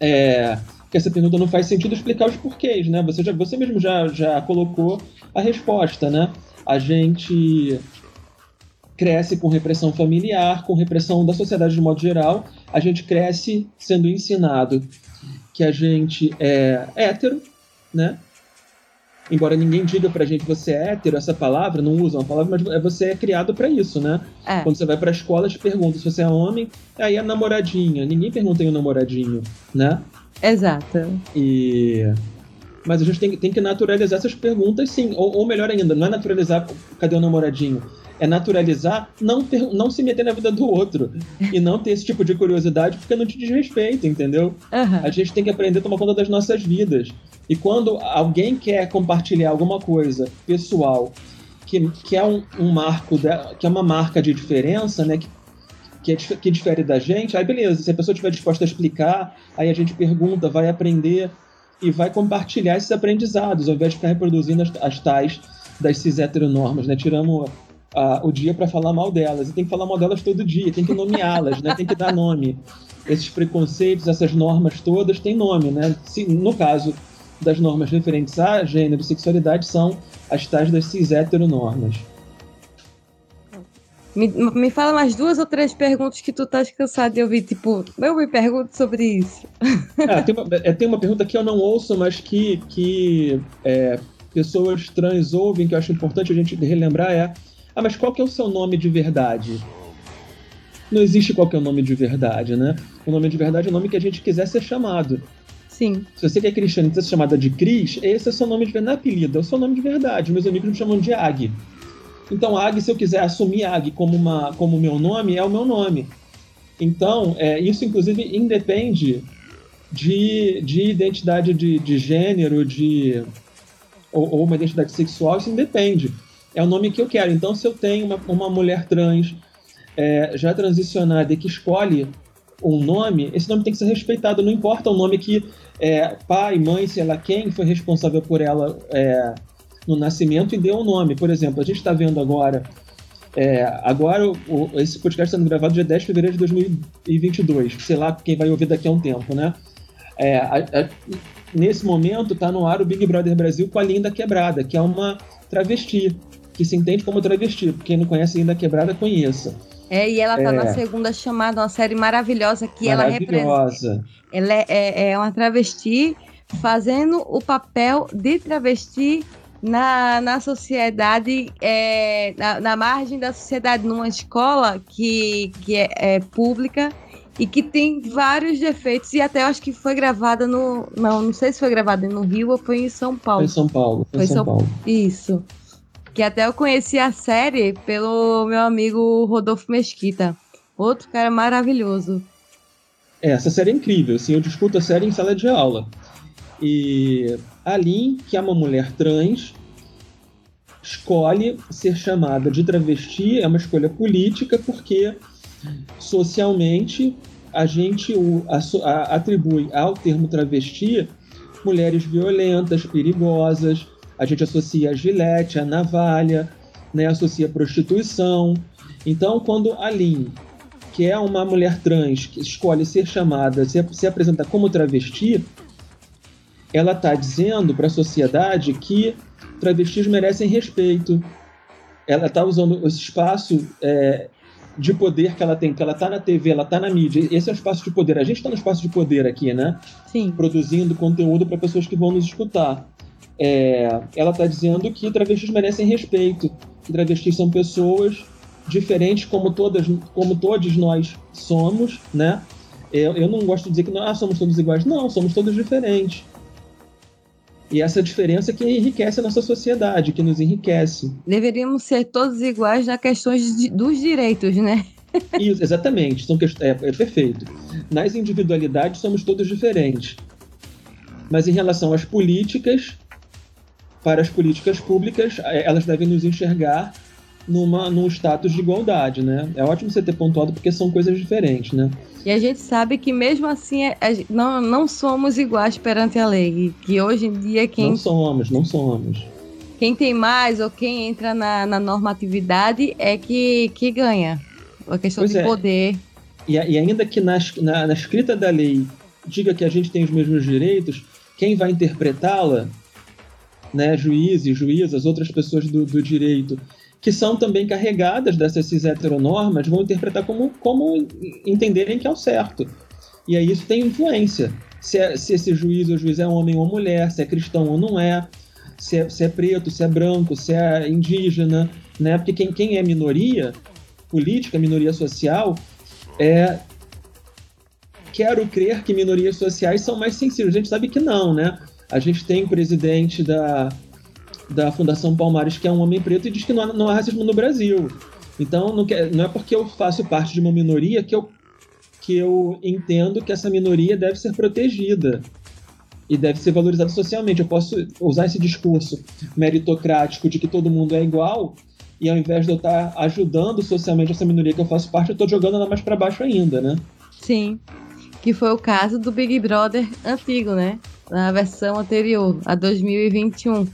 É, que essa pergunta não faz sentido explicar os porquês, né? Você, já, você mesmo já, já colocou a resposta, né? A gente cresce com repressão familiar, com repressão da sociedade de modo geral. A gente cresce sendo ensinado que a gente é hétero, né? Embora ninguém diga pra gente que você é hétero, essa palavra, não usa uma palavra, mas é, você é criado para isso, né? É. Quando você vai pra escola, te pergunta se você é homem, aí é namoradinha. Ninguém pergunta em um namoradinho, né? Exato. E. Mas a gente tem, tem que naturalizar essas perguntas, sim. Ou, ou, melhor ainda, não é naturalizar cadê o namoradinho? É naturalizar não, não se meter na vida do outro. e não ter esse tipo de curiosidade porque não te diz respeito, entendeu? Uhum. A gente tem que aprender a tomar conta das nossas vidas. E quando alguém quer compartilhar alguma coisa pessoal que, que é um, um marco, que é uma marca de diferença, né? Que, que, é, que difere da gente, aí beleza, se a pessoa estiver disposta a explicar, aí a gente pergunta, vai aprender e vai compartilhar esses aprendizados, ao invés de ficar reproduzindo as, as tais das cis heteronormas, né? Tiramos a, o dia para falar mal delas, e tem que falar mal delas todo dia, tem que nomeá-las, né? Tem que dar nome. Esses preconceitos, essas normas todas têm nome, né? Se, no caso das normas referentes a gênero e sexualidade, são as tais das cis heteronormas. Me, me fala mais duas ou três perguntas que tu tá cansado de ouvir, tipo, eu me pergunto sobre isso. Ah, tem, uma, é, tem uma pergunta que eu não ouço, mas que, que é, pessoas trans ouvem, que eu acho importante a gente relembrar, é ah, mas qual que é o seu nome de verdade? Não existe qual que é o nome de verdade, né? O nome de verdade é o nome que a gente quiser ser chamado. Sim. Se você quer cristiano e ser chamada de Cris, esse é o seu nome de verdade, não é apelido, é o seu nome de verdade. Meus amigos me chamam de Ag. Então, Ag, se eu quiser assumir Ag como, uma, como meu nome, é o meu nome. Então, é, isso inclusive independe de, de identidade de, de gênero, de ou, ou, uma identidade sexual, isso independe. É o nome que eu quero. Então, se eu tenho uma, uma mulher trans é, já transicionada e que escolhe um nome, esse nome tem que ser respeitado. Não importa o nome que é, pai, mãe, sei lá quem foi responsável por ela é, no nascimento e deu um nome. Por exemplo, a gente está vendo agora. É, agora, o, esse podcast está sendo gravado dia 10 de fevereiro de 2022. Sei lá quem vai ouvir daqui a um tempo, né? É, a, a, nesse momento está no ar o Big Brother Brasil com a Linda Quebrada, que é uma travesti, que se entende como travesti. Quem não conhece Linda Quebrada, conheça. É, e ela tá é. na segunda chamada, uma série maravilhosa que ela representa. Ela é, é, é uma travesti fazendo o papel de travesti na, na sociedade, é, na, na, margem da sociedade, numa escola que, que é, é, pública e que tem vários defeitos, e até eu acho que foi gravada no. Não, não sei se foi gravada no Rio ou foi em São Paulo. Foi em São Paulo. Foi, foi São, São Paulo. Isso. Que até eu conheci a série pelo meu amigo Rodolfo Mesquita. Outro cara maravilhoso. É, essa série é incrível, assim, eu discuto a série em sala de aula. E a Lin, que é uma mulher trans, escolhe ser chamada de travesti, é uma escolha política, porque socialmente a gente o, a, a, atribui ao termo travesti mulheres violentas, perigosas, a gente associa a gilete, a navalha, né, associa a prostituição. Então, quando a Lin, que é uma mulher trans que escolhe ser chamada, se, se apresentar como travesti, ela está dizendo para a sociedade que travestis merecem respeito. Ela está usando esse espaço é, de poder que ela tem, que ela está na TV, ela está na mídia. Esse é o espaço de poder. A gente está no espaço de poder aqui, né? Sim. Produzindo conteúdo para pessoas que vão nos escutar. É, ela está dizendo que travestis merecem respeito, que travestis são pessoas diferentes como todas, como todos nós somos, né? Eu, eu não gosto de dizer que nós ah, somos todos iguais. Não, somos todos diferentes. E essa diferença que enriquece a nossa sociedade, que nos enriquece. Deveríamos ser todos iguais na questão dos direitos, né? [LAUGHS] Isso, exatamente. São, é, é perfeito. Nas individualidades somos todos diferentes. Mas em relação às políticas, para as políticas públicas, é, elas devem nos enxergar numa, num status de igualdade, né? É ótimo você ter pontuado porque são coisas diferentes, né? E a gente sabe que mesmo assim é, não, não somos iguais perante a lei. Que hoje em dia quem. Não somos, não somos. Quem tem mais ou quem entra na, na normatividade é que, que ganha. A questão pois de é. poder. E, e, ainda que na, na escrita da lei diga que a gente tem os mesmos direitos, quem vai interpretá-la, né, juízes, juízas, outras pessoas do, do direito, que são também carregadas dessas cis heteronormas, vão interpretar como, como entenderem que é o certo. E aí isso tem influência. Se, é, se esse juiz ou juiz é homem ou mulher, se é cristão ou não é, se é, se é preto, se é branco, se é indígena, né? Porque quem, quem é minoria política, minoria social, é quero crer que minorias sociais são mais sensíveis. A gente sabe que não, né? A gente tem o presidente da, da Fundação Palmares, que é um homem preto, e diz que não há, não há racismo no Brasil. Então, não, quer, não é porque eu faço parte de uma minoria que eu, que eu entendo que essa minoria deve ser protegida e deve ser valorizada socialmente. Eu posso usar esse discurso meritocrático de que todo mundo é igual, e ao invés de eu estar ajudando socialmente essa minoria que eu faço parte, eu estou jogando ela mais para baixo ainda, né? Sim. Que foi o caso do Big Brother antigo, né? Na versão anterior, a 2021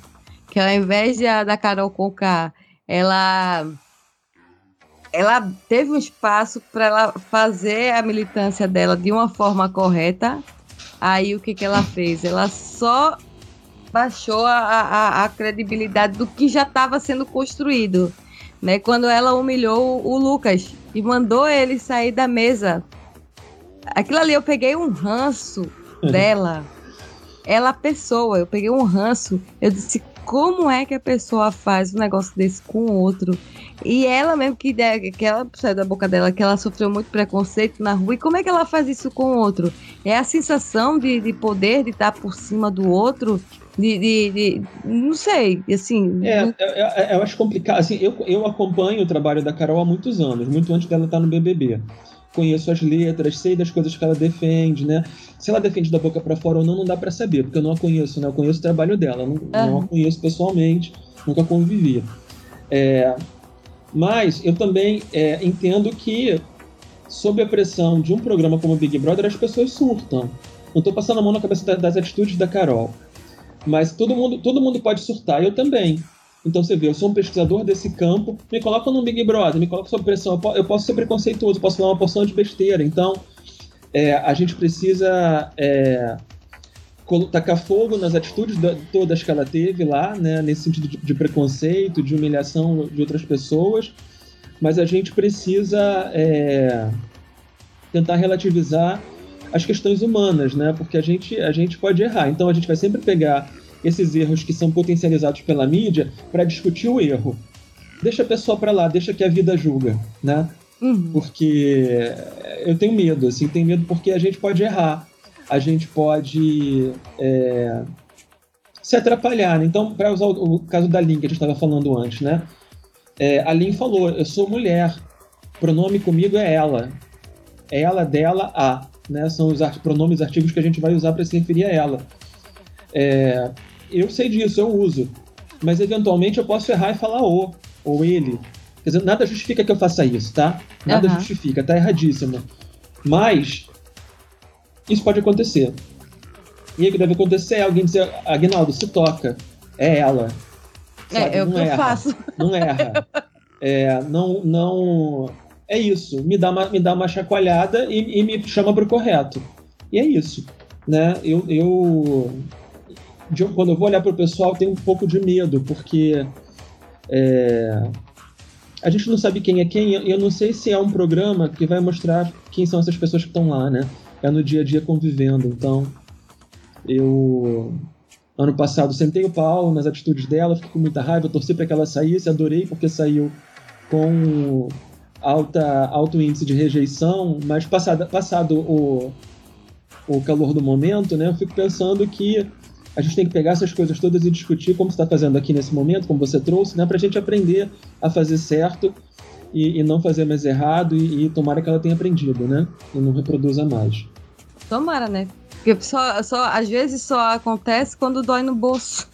que ao invés de a, da Carol Conká, ela ela teve um espaço para ela fazer a militância dela de uma forma correta. Aí o que, que ela fez? Ela só baixou a, a, a credibilidade do que já estava sendo construído. Né? Quando ela humilhou o Lucas e mandou ele sair da mesa. Aquilo ali eu peguei um ranço [LAUGHS] dela. Ela pessoa, eu peguei um ranço. Eu disse, como é que a pessoa faz um negócio desse com o outro. E ela mesmo que, que ela saiu da boca dela que ela sofreu muito preconceito na rua. E como é que ela faz isso com o outro? É a sensação de, de poder, de estar por cima do outro, de, de, de, não sei, assim. É, não... eu, eu, eu, acho complicado. Assim, eu, eu acompanho o trabalho da Carol há muitos anos, muito antes dela estar no BBB conheço as letras, sei das coisas que ela defende, né? Se ela defende da boca para fora ou não, não dá para saber, porque eu não a conheço, né? Eu conheço o trabalho dela, não, uhum. não a conheço pessoalmente, nunca convivi. É, mas eu também é, entendo que, sob a pressão de um programa como o Big Brother, as pessoas surtam. Não estou passando a mão na cabeça das atitudes da Carol. Mas todo mundo, todo mundo pode surtar, eu também. Então você vê, eu sou um pesquisador desse campo, me coloca no Big Brother, me coloca sob pressão, eu posso ser preconceituoso, posso falar uma porção de besteira. Então é, a gente precisa é, tacar fogo nas atitudes da, todas que ela teve lá, né, nesse sentido de, de, preconceito, de humilhação de outras pessoas, mas a gente precisa é, tentar relativizar as questões humanas, né, porque a gente, a gente pode errar. Então a gente vai sempre pegar esses erros que são potencializados pela mídia para discutir o erro. Deixa a pessoa para lá, deixa que a vida julga, né? Uhum. Porque eu tenho medo, assim, tenho medo porque a gente pode errar, a gente pode é, se atrapalhar. Né? Então, para usar o, o, caso da Lin que a gente estava falando antes, né? É, a Lin falou: eu sou mulher, pronome comigo é ela, ela, dela, a. Né? São os pronomes artigos que a gente vai usar para se referir a ela. É, eu sei disso, eu uso. Mas eventualmente eu posso errar e falar o, ou ele. Quer dizer, nada justifica que eu faça isso, tá? Nada uhum. justifica, tá erradíssimo. Mas isso pode acontecer. E aí o que deve acontecer é alguém dizer, Agnaldo, se toca. É ela. Sabe? É, é o que erra, eu faço. Não erra. É, não, não. É isso. Me dá uma, me dá uma chacoalhada e, e me chama pro correto. E é isso. Né? Eu, eu quando eu vou olhar pro pessoal, tenho um pouco de medo, porque é, a gente não sabe quem é quem, e eu não sei se é um programa que vai mostrar quem são essas pessoas que estão lá, né? É no dia a dia convivendo. Então, eu. Ano passado sentei o pau nas atitudes dela, fiquei com muita raiva, torci para que ela saísse, adorei porque saiu com alta, alto índice de rejeição, mas passado, passado o, o calor do momento, né, eu fico pensando que a gente tem que pegar essas coisas todas e discutir como você está fazendo aqui nesse momento, como você trouxe, né, para a gente aprender a fazer certo e, e não fazer mais errado e, e, tomara que ela tenha aprendido, né, e não reproduza mais. Tomara, né? Porque só, só, às vezes só acontece quando dói no bolso.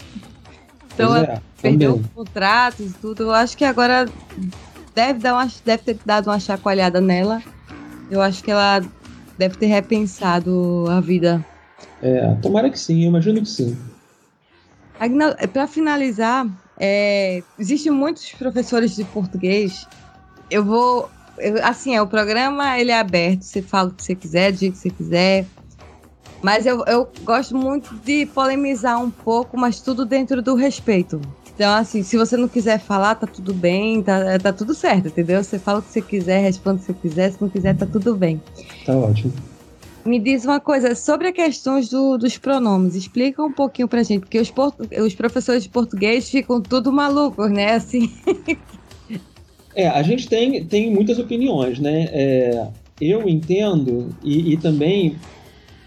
Então, é, perdeu contratos e tudo. Eu acho que agora deve, dar uma, deve ter dado uma chacoalhada nela. Eu acho que ela deve ter repensado a vida é, tomara que sim, eu imagino que sim. Para finalizar, é, existem muitos professores de português. Eu vou. Eu, assim, é, o programa ele é aberto, você fala o que você quiser, diga o que você quiser. Mas eu, eu gosto muito de polemizar um pouco, mas tudo dentro do respeito. Então, assim, se você não quiser falar, tá tudo bem, tá, tá tudo certo, entendeu? Você fala o que você quiser, responde o que você quiser, se não quiser, tá tudo bem. Tá ótimo. Me diz uma coisa sobre as questões do, dos pronomes. Explica um pouquinho pra gente, porque os, os professores de português ficam tudo malucos, né? Assim. [LAUGHS] É, a gente tem, tem muitas opiniões, né? É, eu entendo, e, e, também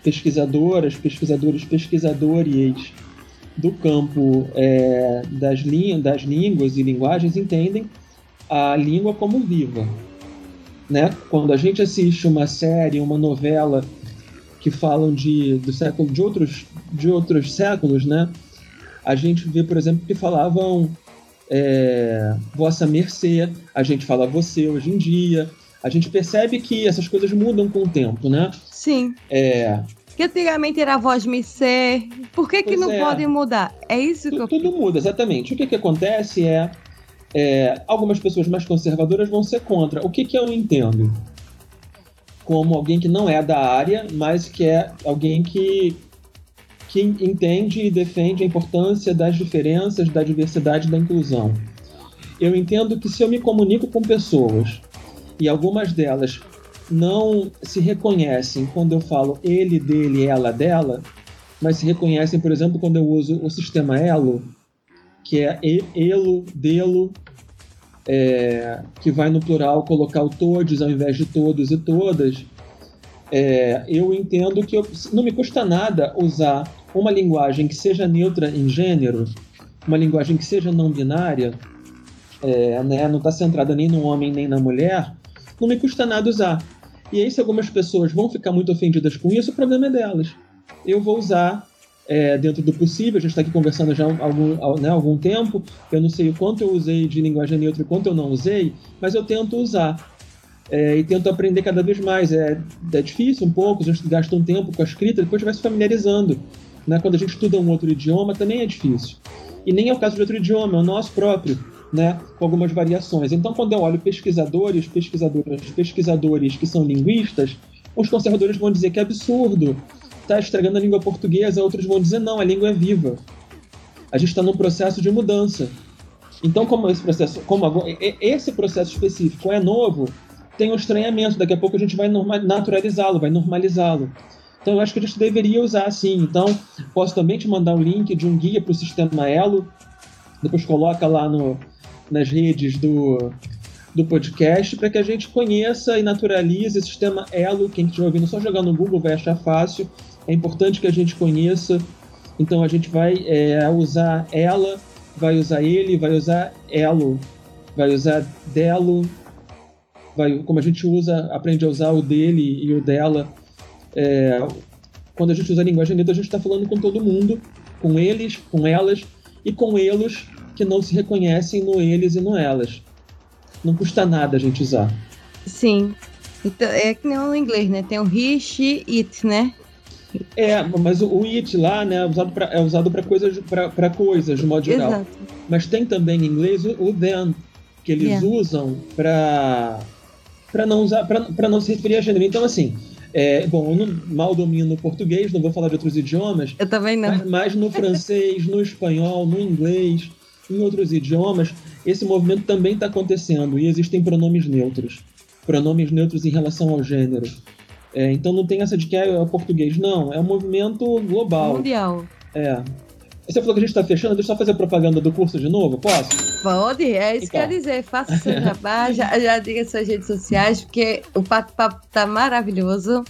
pesquisadoras, pesquisadores, pesquisadores do campo é, das, das línguas e linguagens entendem a língua como viva. Né? Quando a gente assiste uma série, uma novela que falam de, do século, de, outros, de outros séculos, né? A gente vê, por exemplo, que falavam é, vossa mercê, a gente fala você hoje em dia. A gente percebe que essas coisas mudam com o tempo, né? Sim. É, que antigamente era voz me ser. Por que, que não é. podem mudar? É isso que eu. Tudo muda, exatamente. O que, que acontece é, é, Algumas pessoas mais conservadoras vão ser contra. O que, que eu entendo? Como alguém que não é da área, mas que é alguém que, que entende e defende a importância das diferenças, da diversidade da inclusão. Eu entendo que se eu me comunico com pessoas e algumas delas não se reconhecem quando eu falo ele, dele, ela, dela, mas se reconhecem, por exemplo, quando eu uso o sistema elo, que é elo, delo, é, que vai no plural colocar o todos ao invés de todos e todas, é, eu entendo que eu, não me custa nada usar uma linguagem que seja neutra em gênero, uma linguagem que seja não binária, é, né, não está centrada nem no homem nem na mulher, não me custa nada usar. E aí, se algumas pessoas vão ficar muito ofendidas com isso, o problema é delas. Eu vou usar é, dentro do possível. A gente está aqui conversando já há algum, né, algum tempo. Eu não sei o quanto eu usei de linguagem neutra e quanto eu não usei, mas eu tento usar. É, e tento aprender cada vez mais. É, é difícil um pouco, a gente gasta um tempo com a escrita, depois vai se familiarizando. Né? Quando a gente estuda um outro idioma, também é difícil. E nem é o caso de outro idioma, é o nosso próprio, né? com algumas variações. Então, quando eu olho pesquisadores, pesquisadoras, pesquisadores que são linguistas, os conservadores vão dizer que é absurdo, está estragando a língua portuguesa, outros vão dizer não, a língua é viva. A gente está num processo de mudança. Então, como esse processo, como esse processo específico é novo, tem um estranhamento. Daqui a pouco a gente vai naturalizá-lo, vai normalizá-lo. Então, eu acho que a gente deveria usar assim. Então, posso também te mandar um link de um guia para o sistema Elo. Depois coloca lá no, nas redes do, do podcast para que a gente conheça e naturalize o sistema Elo. Quem estiver ouvindo, só jogar no Google vai achar fácil é importante que a gente conheça. Então a gente vai é, usar ela, vai usar ele, vai usar elo, vai usar delo, vai, como a gente usa, aprende a usar o dele e o dela. É, quando a gente usa a linguagem neutra, a gente está falando com todo mundo, com eles, com elas e com eles que não se reconhecem no eles e no elas. Não custa nada a gente usar. Sim. Então, é que nem no inglês, né? Tem o he, she, it, né? É, mas o, o it lá, né, é usado pra, é usado para coisas, pra, coisas, de modo geral. Exato. Mas tem também em inglês o, o then, que eles Yeah. usam para para não usar, para não se referir a gênero. Então, assim, é, bom, eu não, mal domino o português, não vou falar de outros idiomas, Eu também não. mas, mas no francês, no espanhol, no inglês, em outros idiomas, esse movimento também está acontecendo e existem pronomes neutros. Pronomes neutros em relação ao gênero. É, então não tem essa de que é o português. Não, é um movimento global. Mundial. É. Você falou que a gente está fechando, deixa eu só fazer propaganda do curso de novo, posso? Pode, é isso que eu Então. ia dizer. Faça [LAUGHS] seu trabalho, já, já diga suas redes sociais, porque o bate-papo tá maravilhoso.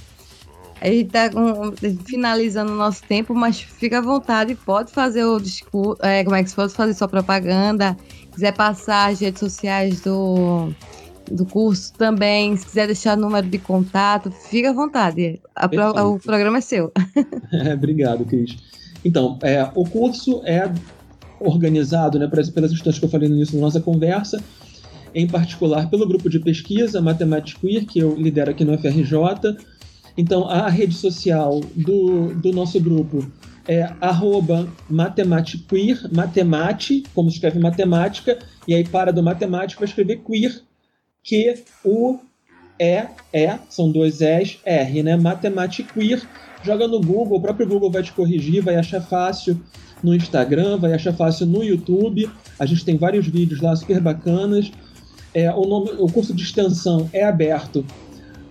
A gente tá com- finalizando o nosso tempo, mas fica à vontade, pode fazer o discurso, é, como é que se fosse fazer sua propaganda, quiser passar as redes sociais do, do curso também, se quiser deixar número de contato, fica à vontade. Pro- o programa é seu. É, [LAUGHS] [LAUGHS] Obrigado, Cris. Então, é, o curso é organizado né, pelas, instâncias que eu falei no início da nossa conversa, em particular pelo grupo de pesquisa Matemática Queer, que eu lidero aqui no FRJ. Então, a rede social do, do nosso grupo é arroba matematiqueer, matemate, como se escreve matemática, e aí para do matemática vai escrever queer, que o é, é, são dois S, R, né? Matematiqueer. Joga no Google, o próprio Google vai te corrigir, vai achar fácil no Instagram, vai achar fácil no YouTube. A gente tem vários vídeos lá super bacanas. É, o, nome, o curso de extensão é aberto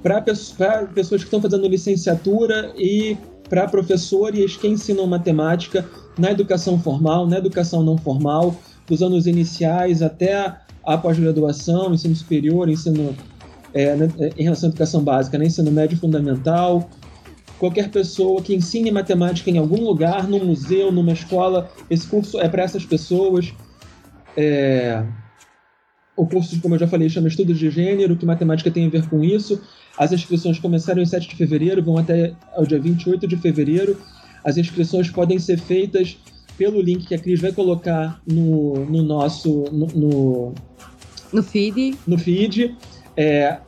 para pessoas que estão fazendo licenciatura e para professores que ensinam matemática na educação formal, na educação não formal, dos anos iniciais até a pós-graduação, ensino superior, ensino é, né, em relação à educação básica, né, ensino médio fundamental. Qualquer pessoa que ensine matemática em algum lugar, num museu, numa escola, esse curso é para essas pessoas. É, o curso, como eu já falei, chama Estudos de Gênero, que matemática tem a ver com isso. As inscrições começaram em 7 de fevereiro, vão até o dia 28 de fevereiro. As inscrições podem ser feitas pelo link que a Cris vai colocar no, no nosso no, no, No feed, no feed. É,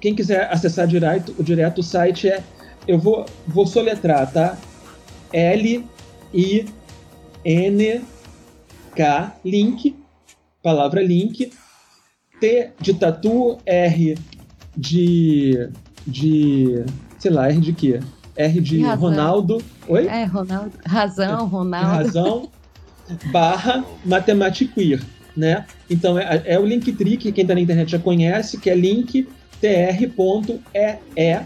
quem quiser acessar direto, direto o site é. Eu vou, vou soletrar, tá? L I N K link, palavra link, T de tatu, R de de sei lá, R de quê? R de Razão. Ronaldo. Oi? é, Ronaldo. Razão, de Ronaldo. razão, [LAUGHS] barra Matematiqueer, né? Então é, é o Linktree que quem está na internet já conhece, que é link tr.ee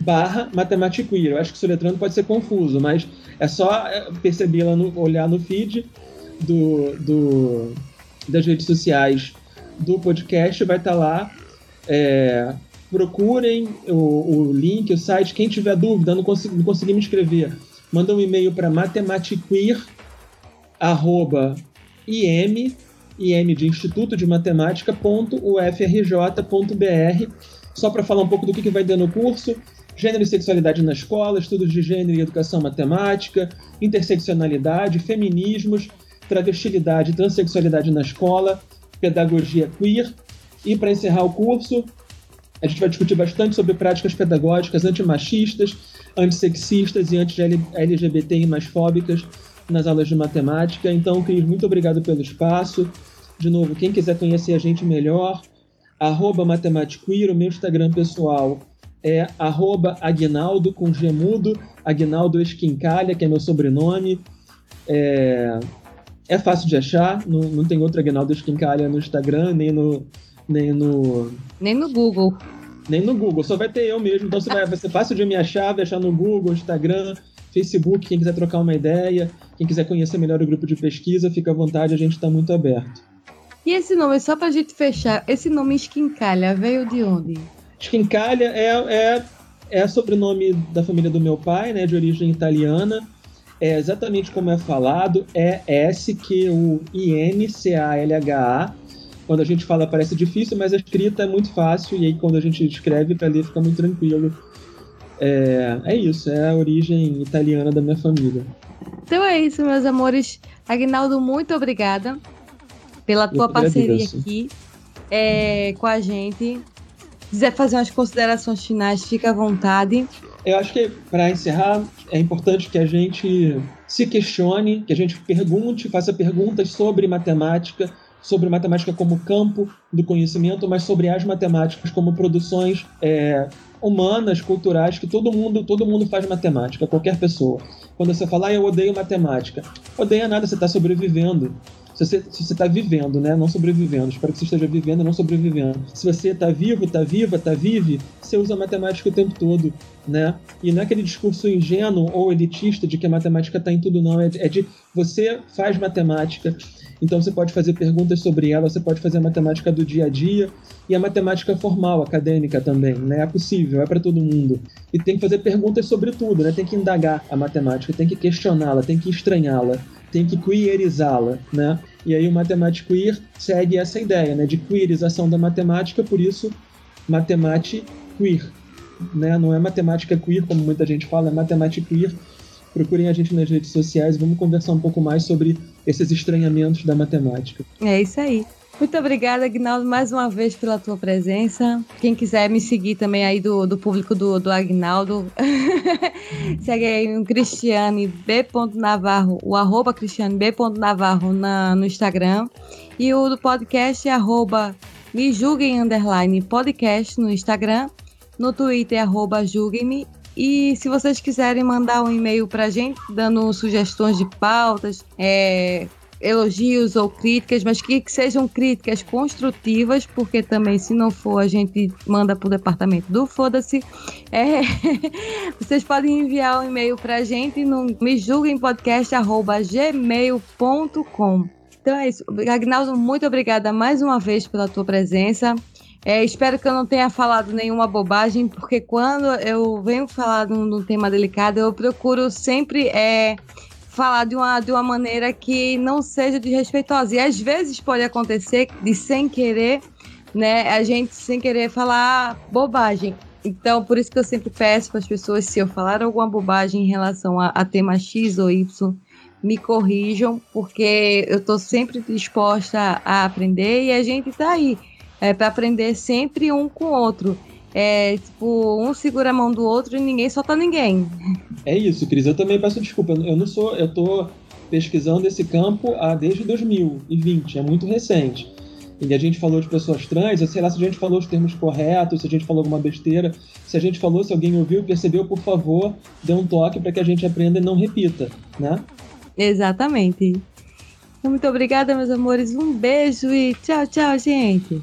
barra Matematiqueer. Eu acho que soletrando pode ser confuso, mas é só é, perceber lá no, olhar no feed do, do, das redes sociais do podcast, vai estar lá. É, procurem o, o link, o site. Quem tiver dúvida, não consegui, não consegui me inscrever, manda um e-mail para matematiqueer, arroba im, de Instituto de Matemática, ponto ufrj.br, só para falar um pouco do que, que vai ter no curso. Gênero e sexualidade na escola, estudos de gênero e educação matemática, interseccionalidade, feminismos, travestilidade e transexualidade na escola, pedagogia queer. E para encerrar o curso, a gente vai discutir bastante sobre práticas pedagógicas antimachistas, antissexistas e anti-LGBT mais fóbicas nas aulas de matemática. Então, Cris, muito obrigado pelo espaço. De novo, quem quiser conhecer a gente melhor, arroba o meu Instagram pessoal é arroba Aguinaldo com gemudo, Aguinaldo Esquincalha, que é meu sobrenome. É, é fácil de achar, não, não tem outro Aguinaldo Esquincalha no Instagram, nem no, nem no, Nem no Google. nem no Google, só vai ter eu mesmo. Então você vai, vai ser fácil de me achar, vai achar no Google, Instagram, Facebook, quem quiser trocar uma ideia, quem quiser conhecer melhor o grupo de pesquisa, fica à vontade, a gente está muito aberto. E esse nome, só pra gente fechar, esse nome Esquincalha veio de onde? Esquincalha é, é, é sobrenome da família do meu pai, né, de origem italiana. É exatamente como é falado, é S-Q-U-I-N-C-A-L-H-A. Quando a gente fala parece difícil, mas a escrita é muito fácil e aí quando a gente escreve para ler fica muito tranquilo. É, é isso, é a origem italiana da minha família. Então é isso, meus amores. Agnaldo, muito obrigada pela tua parceria aqui é, com a gente. quiser fazer umas considerações finais, fica à vontade. Eu acho que, para encerrar, é importante que a gente se questione, que a gente pergunte, faça perguntas sobre matemática, sobre matemática como campo do conhecimento, mas sobre as matemáticas como produções é, humanas, culturais, que todo mundo, todo mundo faz matemática, qualquer pessoa. Quando você fala, ah, eu odeio matemática, odeia nada, você está sobrevivendo. Se você está vivendo, né? Não sobrevivendo. Espero que você esteja vivendo, não sobrevivendo. Se você está vivo, está viva, está vive, você usa matemática o tempo todo, né? E não é aquele discurso ingênuo ou elitista de que a matemática está em tudo, não. É de, é de você faz matemática, então você pode fazer perguntas sobre ela, você pode fazer a matemática do dia a dia e a matemática formal, acadêmica também, né? É possível, é para todo mundo. E tem que fazer perguntas sobre tudo, né? Tem que indagar a matemática, tem que questioná-la, tem que estranhá-la, tem que queerizá-la, né? E aí o matemático queer segue essa ideia, né? De queerização da matemática, por isso matemática queer, né? Não é matemática queer como muita gente fala, é matemática queer procurem a gente nas redes sociais, vamos conversar um pouco mais sobre esses estranhamentos da matemática. É isso aí. Muito obrigada, Agnaldo, mais uma vez pela tua presença. Quem quiser me seguir também aí do, do público do, do Agnaldo, [LAUGHS] segue aí o Cristiane B. Navarro, o arroba Cristiane B. Navarro na, no Instagram. E o do podcast é arroba me julguem underline podcast no Instagram. No Twitter, arroba julguem-me e se vocês quiserem mandar um e-mail para a gente, dando sugestões de pautas, é, elogios ou críticas, mas que, que, sejam críticas construtivas, porque também, se não for, a gente manda para o departamento do Foda-se. É, [LAUGHS] vocês podem enviar um e-mail para a gente no mejulguempodcast.gmail.com. Então é isso. Agnaldo, muito obrigada mais uma vez pela tua presença. É, espero que eu não tenha falado nenhuma bobagem, porque quando eu venho falar de um, tema delicado, eu procuro sempre é, falar de uma, de uma maneira que não seja desrespeitosa. E às vezes pode acontecer de sem querer, né, a gente sem querer falar bobagem. Então, por isso que eu sempre peço para as pessoas, se eu falar alguma bobagem em relação a, a tema X ou Y, me corrijam, porque eu estou sempre disposta a aprender e a gente está aí é, para aprender sempre um com o outro. É, tipo, um segura a mão do outro e ninguém solta ninguém. É isso, Cris. Eu também peço desculpa. Eu não sou. Eu tô pesquisando esse campo há, desde 2020, é muito recente. E a gente falou de pessoas trans, eu sei lá se a gente falou os termos corretos, se a gente falou alguma besteira. Se a gente falou, se alguém ouviu, percebeu, por favor, dê um toque para que a gente aprenda e não repita, né? Exatamente. Muito obrigada, meus amores. Um beijo e tchau, tchau, gente.